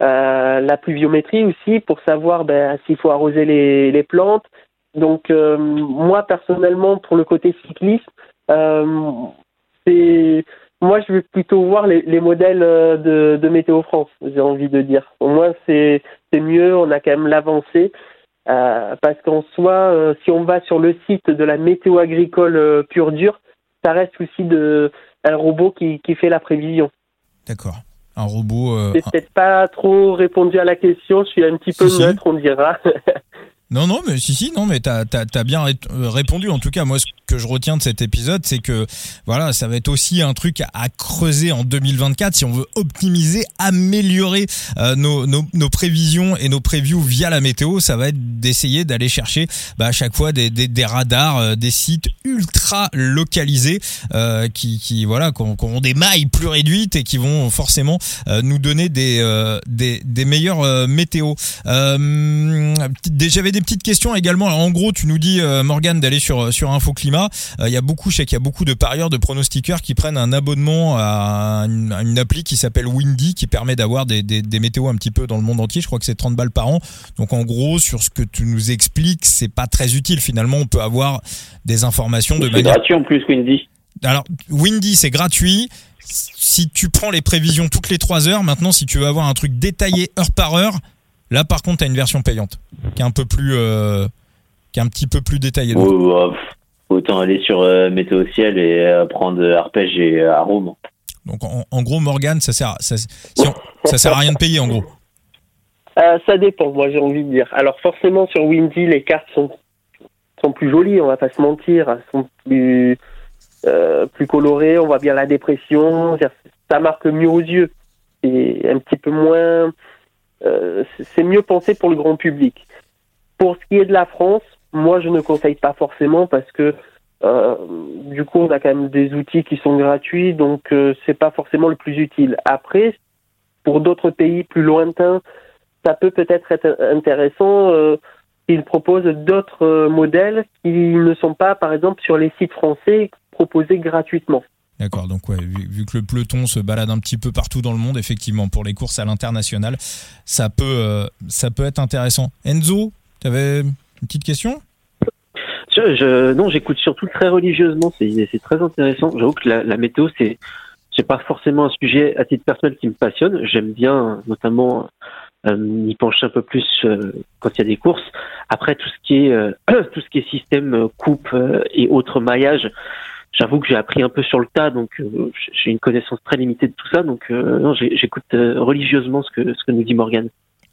La pluviométrie aussi pour savoir ben, s'il faut arroser les, plantes. Donc moi personnellement, pour le côté cycliste, euh, moi, je vais plutôt voir les, les modèles de, Météo France, j'ai envie de dire. Au moins, c'est mieux, on a quand même l'avancée. Euh, parce qu'en soi, euh, si on va sur le site de la météo agricole euh, pure dure, ça reste aussi un robot qui fait la prévision. D'accord. Un robot. Euh, J'ai peut-être pas trop répondu à la question, je suis un petit peu neutre, on dira. Non, non, mais si, si, non, mais t'as as, bien euh, répondu. En tout cas, moi, ce que je retiens de cet épisode, c'est que voilà, ça va être aussi un truc à, creuser en 2024 si on veut optimiser, améliorer euh, nos, nos, nos, prévisions et nos previews via la météo. Ça va être d'essayer d'aller chercher bah, à chaque fois des, des, des radars, euh, des sites ultra localisés euh, qui, qui voilà, qui ont, des mailles plus réduites et qui vont forcément nous donner des, des, des meilleurs météos. J'avais des petites questions également. en gros, tu nous dis, euh, Morgan, d'aller sur, sur Info Climat. Euh, il y a beaucoup, je sais qu'il y a beaucoup de parieurs, de pronostiqueurs qui prennent un abonnement à une, appli qui s'appelle Windy, qui permet d'avoir des, des, des, météos un petit peu dans le monde entier. Je crois que c'est 30 balles par an. Donc, en gros, sur ce que tu nous expliques, c'est pas très utile. Finalement, on peut avoir des informations de manière. gratuit en plus, Windy. Alors, Windy, c'est gratuit si tu prends les prévisions toutes les 3 heures, maintenant, si tu veux avoir un truc détaillé heure par heure, Là, par contre, tu as une version payante qui est un peu plus, euh, qui est un petit peu plus détaillée. Bah, autant aller sur euh, Météo Ciel et euh, prendre Arpège et Arôme. Donc, en, gros, Morgan, ça sert, ça, ça sert à rien de payer, en gros. ça dépend, moi j'ai envie de dire. Alors forcément sur Windy, les cartes sont sont plus jolies, on va pas se mentir, elles sont plus plus colorées, on voit bien la dépression, ça marque mieux aux yeux. Et un petit peu moins euh, c'est mieux pensé pour le grand public. Pour ce qui est de la France, moi je ne conseille pas forcément parce que euh, du coup on a quand même des outils qui sont gratuits, donc euh, c'est pas forcément le plus utile. Après, pour d'autres pays plus lointains, ça peut peut-être être intéressant. Euh, ils proposent d'autres modèles qui ne sont pas, par exemple, sur les sites français proposés gratuitement. D'accord, donc ouais, vu, que le peloton se balade un petit peu partout dans le monde, effectivement, pour les courses à l'international, ça peut, euh, ça peut être intéressant. Enzo, tu avais une petite question? Non, j'écoute surtout très religieusement, c'est très intéressant. J'avoue que la, météo, c'est c'est pas forcément un sujet à titre personnel qui me passionne. J'aime bien notamment euh, m'y pencher un peu plus euh, quand il y a des courses. Après, tout ce qui est tout ce qui est système coupe et autres maillages, j'avoue que j'ai appris un peu sur le tas, donc euh, j'ai une connaissance très limitée de tout ça, donc euh, j'écoute euh, religieusement ce que, ce que nous dit Morgan.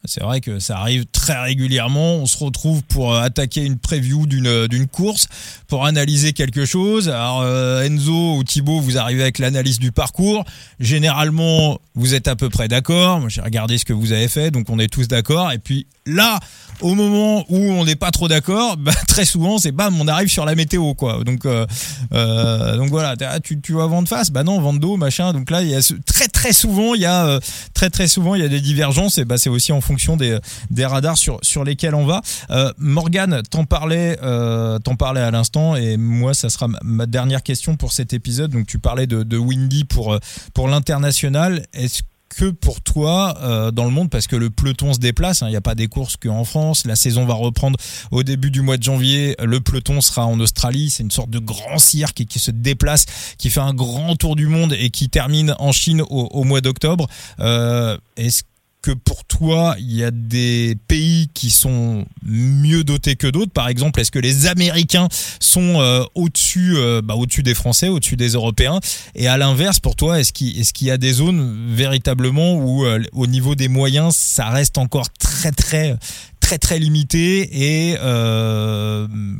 C'est vrai que ça arrive très régulièrement. On se retrouve pour attaquer une preview d'une course, pour analyser quelque chose. Alors Enzo ou Thibaut, vous arrivez avec l'analyse du parcours. Généralement, vous êtes à peu près d'accord. J'ai regardé ce que vous avez fait, donc on est tous d'accord. Et puis là, au moment où on n'est pas trop d'accord, bah, très souvent c'est bam, on arrive sur la météo quoi. Donc euh, euh, donc voilà, tu tu vas vent de face, bah non vent d'eau machin. Donc là il y a très très souvent il y a euh, très très souvent il y a des divergences et bah c'est aussi en fonction des des radars sur sur lesquels on va. Euh, Morgan, t'en parlais euh, t'en parlais à l'instant et moi ça sera ma dernière question pour cet épisode. Donc tu parlais de, de Windy pour pour l'international. Est-ce que pour toi euh, dans le monde parce que le peloton se déplace. Hein. Il n'y a pas des courses qu'en France. La saison va reprendre au début du mois de janvier. Le peloton sera en Australie. C'est une sorte de grand cirque qui se déplace, qui fait un grand tour du monde et qui termine en Chine au, mois d'octobre. Euh, Est-ce que pour toi, il y a des pays qui sont mieux dotés que d'autres Par exemple, est-ce que les Américains sont euh, au-dessus euh, bah, des Français, au-dessus des Européens? Et à l'inverse, pour toi, est-ce qu'il y a des zones véritablement où, euh, au niveau des moyens, ça reste encore très très très très limité et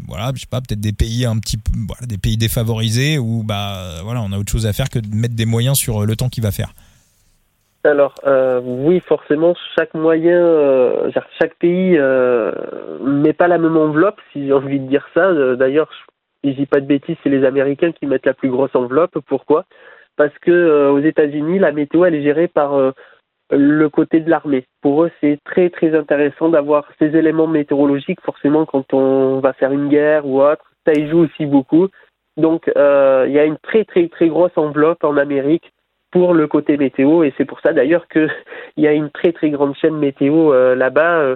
voilà, je sais pas, peut-être des pays un petit peu, des pays défavorisés où bah voilà, on a autre chose à faire que de mettre des moyens sur le temps qu'il va faire? Alors euh, oui, forcément, chaque moyen, euh, chaque pays euh, met pas la même enveloppe, si j'ai envie de dire ça. Euh, d'ailleurs, je dis pas de bêtises, c'est les Américains qui mettent la plus grosse enveloppe. Pourquoi? Parce que aux États-Unis, la météo elle est gérée par le côté de l'armée. Pour eux, c'est très très intéressant d'avoir ces éléments météorologiques. Forcément, quand on va faire une guerre ou autre, ça y joue aussi beaucoup. Donc, il y a une très très très grosse enveloppe en Amérique pour le côté météo et c'est pour ça d'ailleurs qu'il y a une très très grande chaîne météo euh, là-bas euh,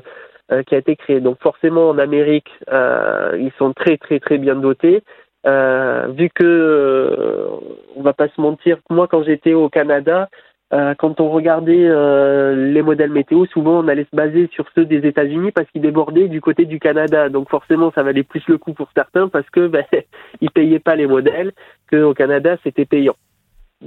euh, qui a été créée. Donc forcément en Amérique, ils sont très très très bien dotés. Euh, vu que euh, on va pas se mentir, moi quand j'étais au Canada, euh, quand on regardait euh, les modèles météo, souvent on allait se baser sur ceux des États-Unis parce qu'ils débordaient du côté du Canada. Donc forcément, ça valait plus le coup pour certains parce que ben, ils payaient pas les modèles qu'au Canada c'était payant.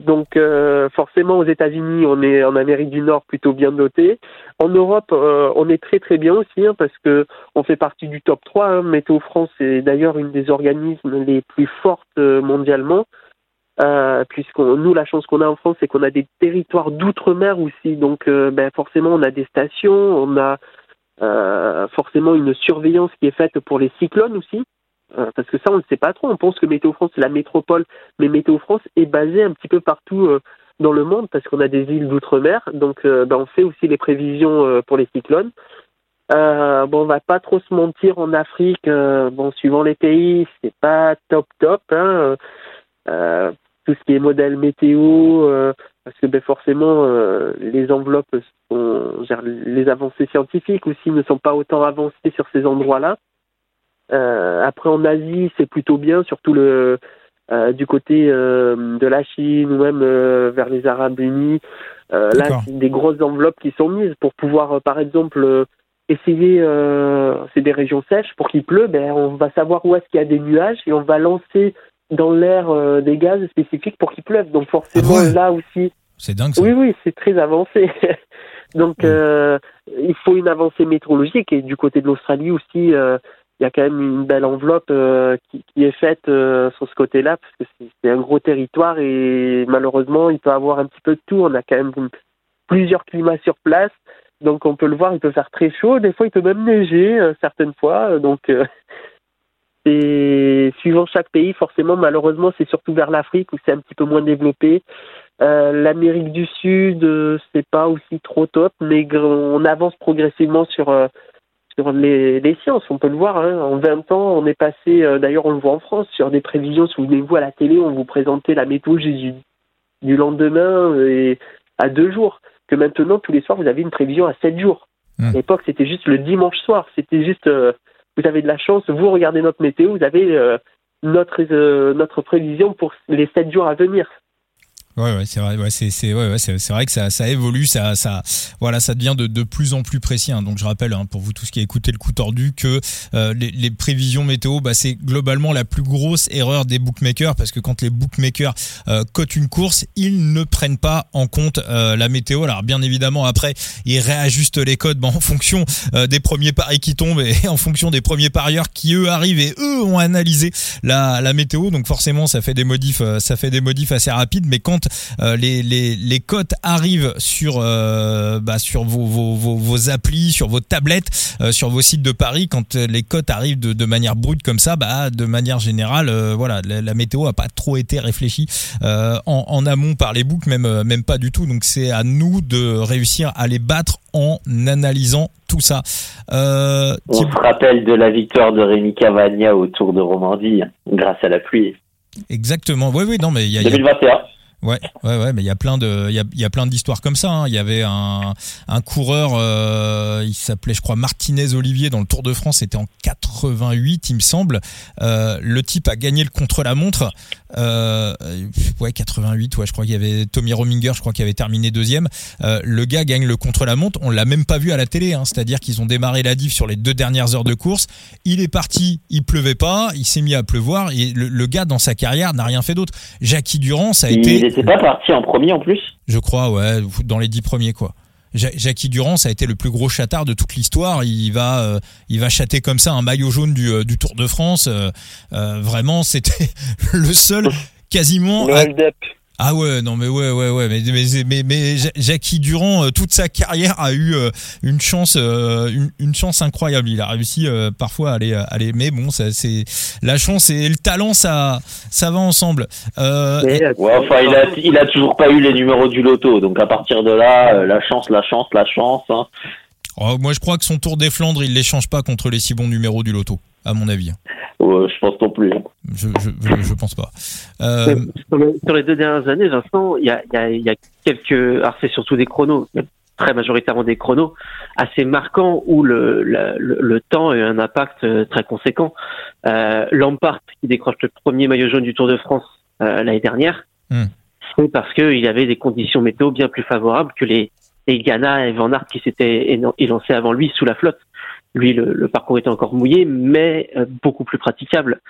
Donc euh, forcément aux États-Unis, on est en Amérique du Nord plutôt bien doté. En Europe, euh, on est très très bien aussi hein, parce que on fait partie du top 3. Hein. Météo France est d'ailleurs une des organismes les plus fortes euh, mondialement. Euh, puisqu'on nous la chance qu'on a en France c'est qu'on a des territoires d'outre-mer aussi donc euh, ben, forcément on a des stations on a euh, forcément une surveillance qui est faite pour les cyclones aussi euh, parce que ça, on ne sait pas trop. On pense que Météo France, c'est la métropole, mais Météo France est basée un petit peu partout euh, dans le monde parce qu'on a des îles d'outre-mer. Donc, euh, ben, on fait aussi les prévisions pour les cyclones. Bon, on va pas trop se mentir en Afrique. bon, suivant les pays, c'est pas top top. Hein, tout ce qui est modèle météo, parce que ben, forcément, les enveloppes, sont, les avancées scientifiques aussi ne sont pas autant avancées sur ces endroits-là. Euh, après en Asie, c'est plutôt bien, surtout le euh, du côté euh, de la Chine ou même vers les Arabes Unis. Là, c'est des grosses enveloppes qui sont mises pour pouvoir, par exemple, essayer. euh, c'est des régions sèches pour qu'il pleut. Ben, on va savoir où est-ce qu'il y a des nuages et on va lancer dans l'air euh, des gaz spécifiques pour qu'il pleuve. Donc forcément, Ah ouais. là aussi, C'est dingue ça. oui, oui, c'est très avancé. Donc, Ouais. euh, il faut une avancée météorologique et du côté de l'Australie aussi, il y a quand même une belle enveloppe euh, qui, qui est faite euh, sur ce côté-là parce que c'est- un gros territoire et malheureusement, il peut avoir un petit peu de tout. On a quand même plusieurs climats sur place. Donc, on peut le voir, il peut faire très chaud. Des fois, il peut même neiger euh, certaines fois. Euh, Donc, euh, c'est suivant chaque pays, forcément, malheureusement, c'est surtout vers l'Afrique où c'est un petit peu moins développé. Euh, L'Amérique du Sud, c'est pas aussi trop top, mais on avance progressivement sur sur les, les sciences. On peut le voir. Hein. En 20 ans, on est passé. euh, D'ailleurs, on le voit en France sur des prévisions. Souvenez-vous à la télé, on vous présentait la météo du, du lendemain euh, et à deux jours. Que maintenant, tous les soirs, vous avez une prévision à sept jours. Hmm. À l'époque, c'était juste le dimanche soir. C'était juste. euh, vous avez de la chance. Vous regardez notre météo. Vous avez euh, notre notre prévision pour les sept jours à venir. Ouais, ouais, c'est vrai. Ouais, c'est, ouais, vrai que ça, ça évolue, ça, ça, voilà, ça devient de, plus en plus précis. hein. Donc, je rappelle hein, pour vous tous qui écoutez le coup tordu que euh, les, prévisions météo, bah, c'est globalement la plus grosse erreur des bookmakers parce que quand les bookmakers euh, cotent une course, ils ne prennent pas en compte euh, la météo. Alors, bien évidemment, après, ils réajustent les codes bah, en fonction euh, des premiers paris qui tombent et en fonction des premiers parieurs qui eux arrivent et eux ont analysé la, la météo. Donc, forcément, ça fait des modifs, ça fait des modifs assez rapides. Les, les, les cotes arrivent sur, euh, bah, sur vos, vos, vos, vos applis, sur vos tablettes, euh, sur vos sites de paris. Quand euh, les cotes arrivent de, de manière brute comme ça, bah, de manière générale, euh, voilà, la, la météo a pas trop été réfléchie euh, en, en amont par les books, même, euh, même pas du tout. Donc c'est à nous de réussir à les battre en analysant tout ça. Euh, On se rappelle de la victoire de Rémi Cavagna au Tour de Romandie, grâce à la pluie. exactement. Oui, oui, non, mais il y a, il y a- 2021. Ouais, ouais, ouais, mais il y a plein de, il y a, il y a plein d'histoires comme ça. hein. Il y avait un, un coureur, euh, il s'appelait, je crois, Martinez Olivier dans le Tour de France. C'était en 88, il me semble. Euh, le type a gagné le contre-la-montre. Euh, ouais, 88. Ouais, je crois qu'il y avait Tommy Rominger, je crois qu'il avait terminé deuxième. Euh, le gars gagne le contre-la-montre. On l'a même pas vu à la télé. Hein. C'est-à-dire qu'ils ont démarré la diff sur les deux dernières heures de course. Il est parti, il pleuvait pas, il s'est mis à pleuvoir. Et le, le gars dans sa carrière n'a rien fait d'autre. Jackie Durand, ça a été Il n'était pas parti en premier en plus je crois, ouais, dans les dix premiers, quoi. Ja- Jackie Durand, ça a été le plus gros chatard de toute l'histoire. Il va, euh, il va chater comme ça un maillot jaune du, euh, du Tour de France. Euh, euh, vraiment, c'était le seul quasiment. Le à- hold-up. Ah ouais, non mais ouais, ouais, ouais, mais mais mais, mais Ja- Jackie Durand, euh, toute sa carrière a eu euh, une chance, euh, une, une chance incroyable. Il a réussi parfois à aller, à aller, mais bon, ça c'est la chance et le talent, ça, ça va ensemble. Euh, Ouais, enfin, il a, il a toujours pas eu les numéros du loto. Donc à partir de là, la chance, la chance, la chance. hein. Oh, moi, je crois que son Tour des Flandres, il les change pas contre les six bons numéros du loto, à mon avis. Ouais, je pense non plus. Je, je, je, je pense pas. Euh, Sur, le- sur les deux dernières années, Vincent, il y a, il y a- il y a quelques. Alors, c'est surtout des chronos. Très majoritairement des chronos assez marquants où le, le, le temps a eu un impact euh, très conséquent. Euh, Lampard qui décroche le premier maillot jaune du Tour de France euh, l'année dernière, Hmm. c'est parce qu'il avait des conditions météo bien plus favorables que les, les Ghana et Van Aert qui s'étaient élancés avant lui sous la flotte. Lui, le, parcours était encore mouillé, mais euh, beaucoup plus praticable.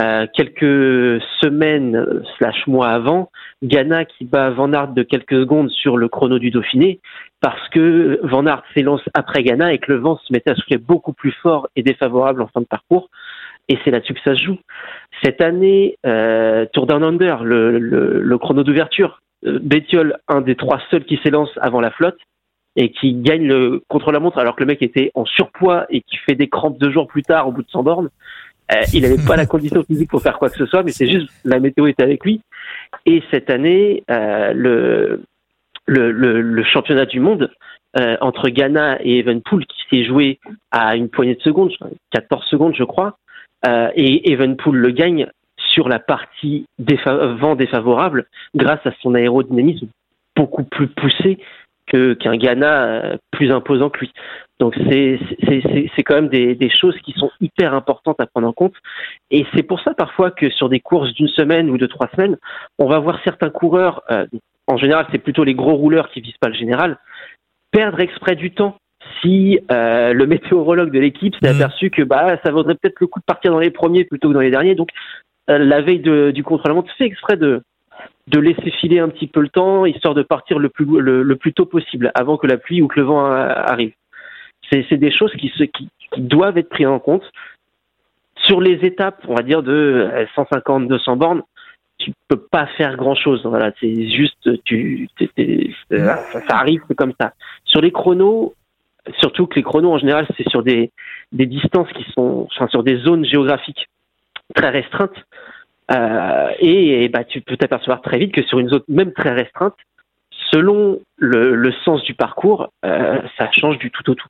Euh, quelques semaines slash mois avant, Ghana qui bat Van Aert de quelques secondes sur le chrono du Dauphiné, parce que Van Aert s'élance après Ghana et que le vent se mettait à souffler beaucoup plus fort et défavorable en fin de parcours. Et c'est là-dessus que ça se joue. Cette année, euh, Tour Down Under, le, le, chrono d'ouverture, Bettiol, un des trois seuls qui s'élance avant la flotte et qui gagne le contre-la-montre alors que le mec était en surpoids et qui fait des crampes deux jours plus tard au bout de 100 bornes. Euh, il n'avait pas la condition physique pour faire quoi que ce soit, mais c'est juste la météo était avec lui. Et cette année, euh, le, championnat du monde euh, entre Ghana et Evenpool qui s'est joué à une poignée de secondes, 14 secondes je crois, et Evenpool le gagne sur la partie vent défavorable grâce à son aérodynamisme beaucoup plus poussé qu'un Ghana euh, plus imposant que lui. Donc c'est c'est c'est c'est quand même des des choses qui sont hyper importantes à prendre en compte et c'est pour ça parfois que sur des courses d'une semaine ou de trois semaines, on va voir certains coureurs euh, en général, c'est plutôt les gros rouleurs qui visent pas le général perdre exprès du temps si euh, le météorologue de l'équipe s'est Mhm. aperçu que bah ça vaudrait peut-être le coup de partir dans les premiers plutôt que dans les derniers. Donc euh, la veille de, du contre-la-montre fait exprès de de laisser filer un petit peu le temps histoire de partir le plus le, le plus tôt possible avant que la pluie ou que le vent euh, arrive. C'est des choses qui se qui, qui doivent être prises en compte sur les étapes, on va dire de euh, 150 200 bornes. Tu peux pas faire grand chose. Voilà, c'est juste tu t'es- ça, ça arrive comme ça. Sur les chronos, surtout que les chronos en général c'est sur des des distances qui sont enfin sur des zones géographiques très restreintes euh, et, bah tu peux t'apercevoir très vite que sur une zone même très restreinte selon le, le sens du parcours euh, ça change du tout au tout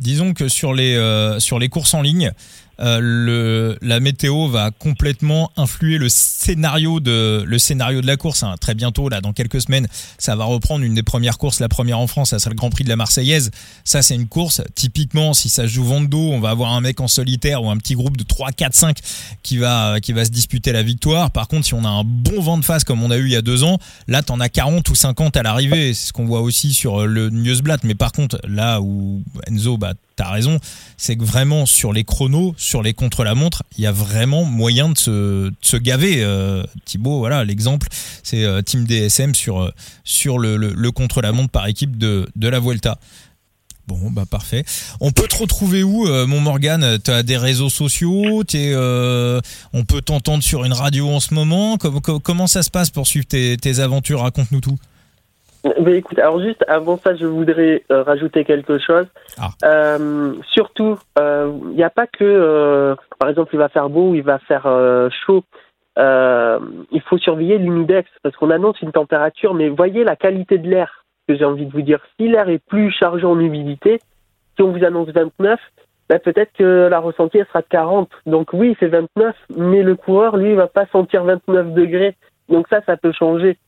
disons que sur les euh, sur les courses en ligne, euh, la météo va complètement influer le scénario de le scénario de la course. hein. Très bientôt, là, dans quelques semaines, ça va reprendre une des premières courses, la première en France, ça sera le Grand Prix de la Marseillaise. Ça, c'est une course. Typiquement, si ça se joue dos, on va avoir un mec en solitaire ou un petit groupe de 3, 4, 5 qui va qui va se disputer la victoire. Par contre, si on a un bon vent de face comme on a eu il y a deux ans, là, t'en as 40 ou 50 à l'arrivée. C'est ce qu'on voit aussi sur le Newsblatt. Mais par contre, là où Enzo, bah, t'as raison, c'est que vraiment sur les chronos, sur les contre-la-montre, il y a vraiment moyen de se, se gaver. Euh, Thibaut, voilà, l'exemple, c'est euh, Team DSM sur, euh, sur le, le, contre-la-montre par équipe de, de la Vuelta. Bon, bah parfait. On peut te retrouver où, mon Morgan T'as des réseaux sociaux? On peut t'entendre sur une radio en ce moment? Com- com- Comment ça se passe pour suivre tes, tes aventures? Raconte-nous tout. Mais écoute, alors juste avant ça, je voudrais euh, rajouter quelque chose. Ah. Euh, surtout, il n'y a pas que, euh, par exemple, il va faire beau ou il va faire euh, chaud. Euh, il faut surveiller l'humidex parce qu'on annonce une température, mais voyez la qualité de l'air que j'ai envie de vous dire. Si l'air est plus chargé en humidité, si on vous annonce 29, ben peut-être que la ressentie elle sera de 40. Donc oui, c'est 29, mais le coureur, lui, il va pas sentir 29 degrés. Donc ça, ça peut changer.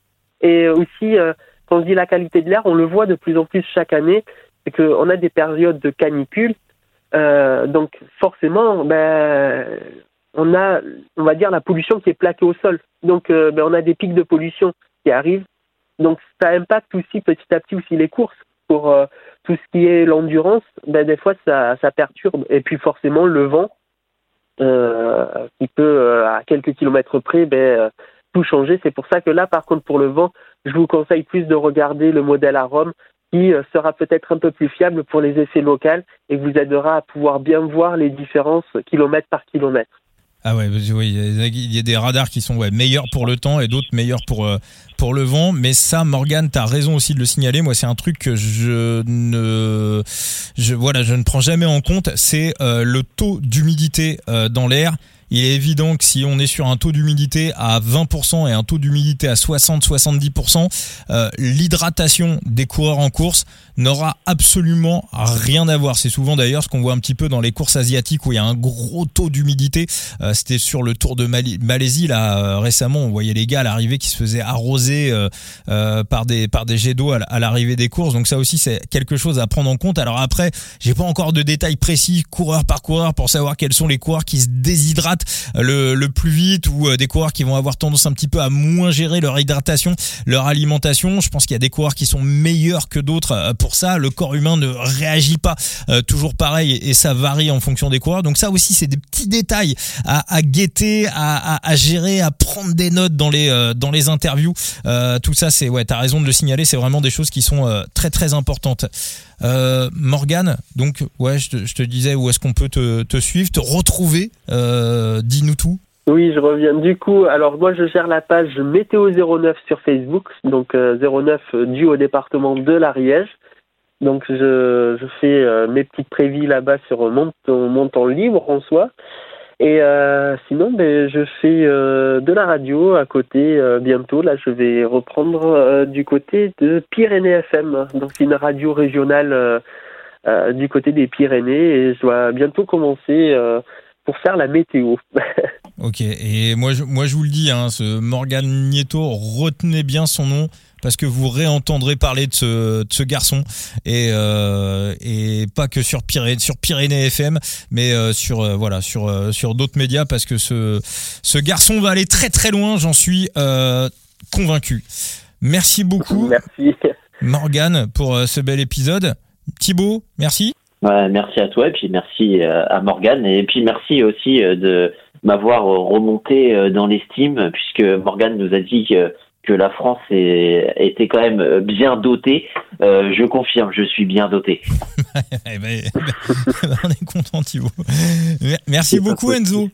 Et aussi, euh, quand on dit la qualité de l'air, on le voit de plus en plus chaque année, c'est qu'on a des périodes de canicule. Euh, donc forcément, ben, on a, on va dire, la pollution qui est plaquée au sol. Donc euh, ben, on a des pics de pollution qui arrivent. Donc ça impacte aussi petit à petit aussi les courses. Pour euh, tout ce qui est l'endurance, ben, des fois ça, perturbe. Et puis forcément le vent, qui peut à quelques kilomètres près tout changer. C'est pour ça que là, par contre, pour le vent, je vous conseille plus de regarder le modèle à Rome qui euh, sera peut-être un peu plus fiable pour les effets locaux et vous aidera à pouvoir bien voir les différences kilomètre par kilomètre. Ah ouais, oui, il y a des radars qui sont meilleurs pour le temps et d'autres meilleurs pour euh, pour le vent. Mais ça, Morgan, t'as raison aussi de le signaler. Moi, c'est un truc que je ne, je voilà, je ne prends jamais en compte. C'est euh, le taux d'humidité dans l'air. Il est évident que si on est sur un taux d'humidité à 20% et un taux d'humidité à 60-70%, euh, l'hydratation des coureurs en course n'aura absolument rien à voir. C'est souvent d'ailleurs ce qu'on voit un petit peu dans les courses asiatiques où il y a un gros taux d'humidité. Euh, C'était sur le Tour de Malaisie là euh, récemment, on voyait les gars à l'arrivée qui se faisaient arroser euh, euh, par des par des jets d'eau à l'arrivée des courses. Donc ça aussi c'est quelque chose à prendre en compte. Alors après, j'ai pas encore de détails précis coureur par coureur pour savoir quels sont les coureurs qui se déshydratent euh, le, plus vite ou euh, des coureurs qui vont avoir tendance un petit peu à moins gérer leur hydratation, leur alimentation. Je pense qu'il y a des coureurs qui sont meilleurs que d'autres euh, pour ça. Le corps humain ne réagit pas toujours pareil et, ça varie en fonction des coureurs. Donc ça aussi c'est des petits détails à, guetter, à, à, à gérer, à prendre des notes dans les dans les interviews. Tout ça c'est ouais, t'as raison de le signaler. C'est vraiment des choses qui sont très très importantes. Euh, Morgane, donc ouais, je te, disais où est-ce qu'on peut te, suivre, te retrouver. Euh, Dis-nous tout. Oui, je reviens. Du coup, alors moi, je gère la page Météo 09 sur Facebook, donc euh, 09 euh, dû au département de l'Ariège. Donc, je, je fais mes petites prévis là-bas sur mon temps libre en soi. Et euh, sinon, ben, je fais euh, de la radio à côté euh, bientôt. Là, je vais reprendre du côté de Pyrénées FM, donc une radio régionale du côté des Pyrénées. Et je dois bientôt commencer pour faire la météo. Ok, et moi je, moi je vous le dis, hein, ce Morgan Nieto, retenez bien son nom parce que vous réentendrez parler de ce, de ce garçon et, euh, et pas que sur Pyrénées, sur Pyrénées FM, mais euh, sur euh, voilà sur euh, sur d'autres médias parce que ce ce garçon va aller très très loin, j'en suis euh, convaincu. Merci beaucoup Merci. Morgan pour euh, ce bel épisode. Thibaut, merci. Ouais, merci à toi et puis merci euh, à Morgane et puis merci aussi euh, de m'avoir remonté euh, dans l'estime puisque Morgane nous a dit que, que la France est, était quand même euh, bien dotée. Euh, je confirme, je suis bien doté. Eh ben, on est content Thibaut. Merci beaucoup. Enzo.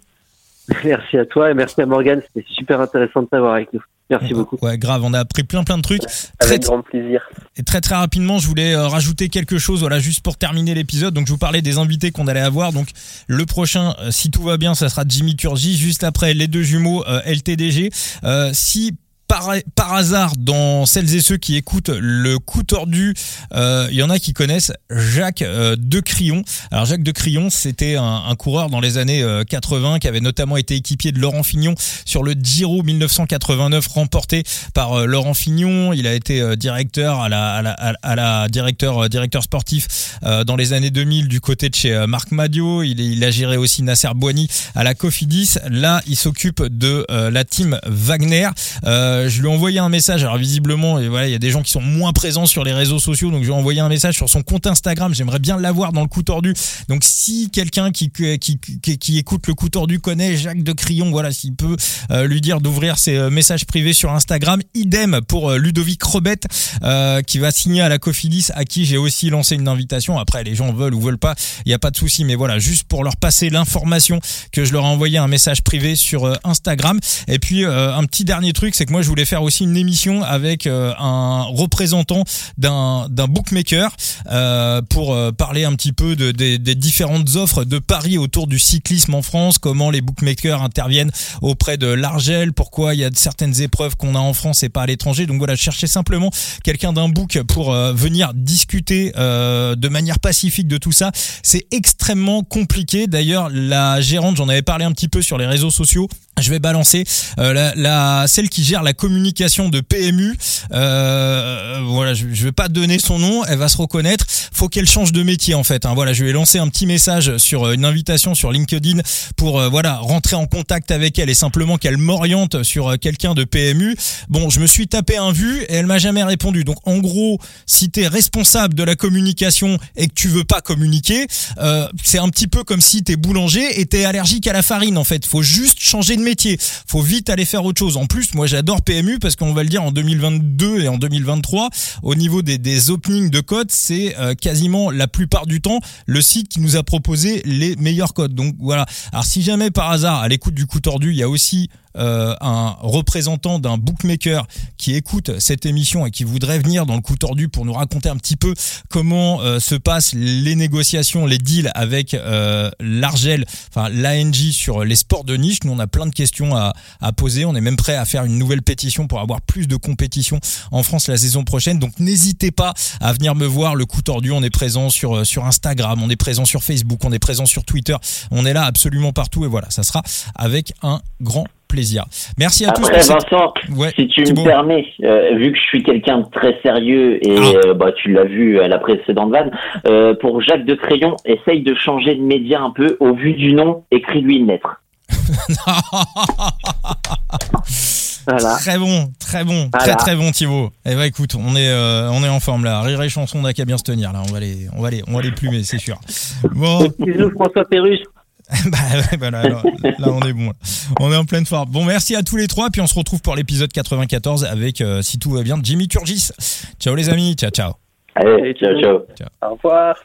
Merci à toi et merci à Morgane. C'était super intéressant de t'avoir avec nous. Merci beaucoup. Ouais, grave, on a appris plein plein de trucs. Très, Avec grand plaisir. et très très rapidement, je voulais euh, rajouter quelque chose, voilà, juste pour terminer l'épisode. Donc, je vous parlais des invités qu'on allait avoir. Donc, le prochain, euh, si tout va bien, ça sera Jimmy Turgi. Juste après, les deux jumeaux euh, LTDG. Euh, si par, par hasard, dans celles et ceux qui écoutent le coup tordu, euh, il y en a qui connaissent Jacques euh, de Crillon. Alors Jacques de Crillon, c'était un, un coureur dans les années euh, 80 qui avait notamment été équipier de Laurent Fignon sur le Giro 1989 remporté par euh, Laurent Fignon. Il a été euh, directeur à la, à la, à la- directeur euh, directeur sportif euh, dans les années 2000 du côté de chez euh, Marc Madio. Il, il a géré aussi Nasser Boigny à la Cofidis. Là, il s'occupe de euh, la team Wagner. Euh, je lui ai envoyé un message. Alors visiblement, et voilà, il y a des gens qui sont moins présents sur les réseaux sociaux, donc je lui ai envoyé un message sur son compte Instagram. J'aimerais bien l'avoir dans le coup tordu. Donc si quelqu'un qui, écoute le coup tordu connaît Jacques de Crillon, voilà, s'il peut euh, lui dire d'ouvrir ses euh, messages privés sur Instagram. Idem pour euh, Ludovic Robet, euh, qui va signer à la Cofidis, à qui j'ai aussi lancé une invitation. Après, les gens veulent ou veulent pas, il n'y a pas de souci. Mais voilà, juste pour leur passer l'information que je leur ai envoyé un message privé sur euh, Instagram. Et puis euh, un petit dernier truc, c'est que moi je voulais faire aussi une émission avec euh, un représentant d'un bookmaker euh, pour euh, parler un petit peu de, des- différentes offres de paris autour du cyclisme en France, comment les bookmakers interviennent auprès de l'Argel, pourquoi il y a certaines épreuves qu'on a en France et pas à l'étranger. Donc voilà, je cherchais simplement quelqu'un d'un book pour venir discuter de manière pacifique de tout ça. C'est extrêmement compliqué. D'ailleurs, la gérante, j'en avais parlé un petit peu sur les réseaux sociaux. Je vais balancer la, la- celle qui gère la communication de PMU. Euh, voilà, je, je vais pas donner son nom. Elle va se reconnaître. Faut qu'elle change de métier en fait. hein. Voilà, je vais lancer un petit message sur euh, une invitation sur LinkedIn pour euh, voilà rentrer en contact avec elle et simplement qu'elle m'oriente sur euh, quelqu'un de PMU. Bon, je me suis tapé un vu et elle m'a jamais répondu. Donc en gros, si tu es responsable de la communication et que tu veux pas communiquer, euh, c'est un petit peu comme si tu es boulanger et tu es allergique à la farine en fait. Faut juste changer de métier. Faut vite aller faire autre chose. En plus, moi j'adore PMU parce qu'on va le dire en 2022 et en 2023 au niveau des, des openings de codes, c'est euh, quasiment la plupart du temps le site qui nous a proposé les meilleurs codes. Donc voilà. Alors si jamais par hasard à l'écoute du coup tordu, il y a aussi euh, un représentant d'un bookmaker qui écoute cette émission et qui voudrait venir dans le coup tordu pour nous raconter un petit peu comment euh, se passent les négociations, les deals avec euh, l'Argel, enfin l'ANJ sur les sports de niche, nous on a plein de questions à, à poser. On est même prêt à faire une nouvelle pétition pour avoir plus de compétition en France la saison prochaine. Donc n'hésitez pas à venir me voir. Le coup tordu, on est présent sur sur Instagram, on est présent sur Facebook, on est présent sur Twitter. On est là absolument partout et voilà, ça sera avec un grand plaisir. Merci à tous. Après, cette- Vincent, Ouais, si tu Thibaut. me permets, euh, vu que je suis quelqu'un de très sérieux et Ah. euh, bah, tu l'as vu à la précédente vanne, euh, pour Jacques de Crayon, essaye de changer de média un peu. Au vu du nom, écris-lui une lettre. Voilà. Très bon, très bon, Voilà. très très bon Thibaut. Eh ben écoute, on est euh, on est en forme là. Rire et chanson, on a qu'à bien se tenir là. On va les on va les on va les plumer, c'est sûr. Bon, Bisous François Pérus. bah, ouais, bah là, là, là, on est bon. là. On est en pleine forme. Bon, merci à tous les trois puis on se retrouve pour l'épisode 94 avec euh, si tout va bien Jimmy Turgis. Ciao les amis, ciao ciao. Allez, ciao, ciao. Au revoir.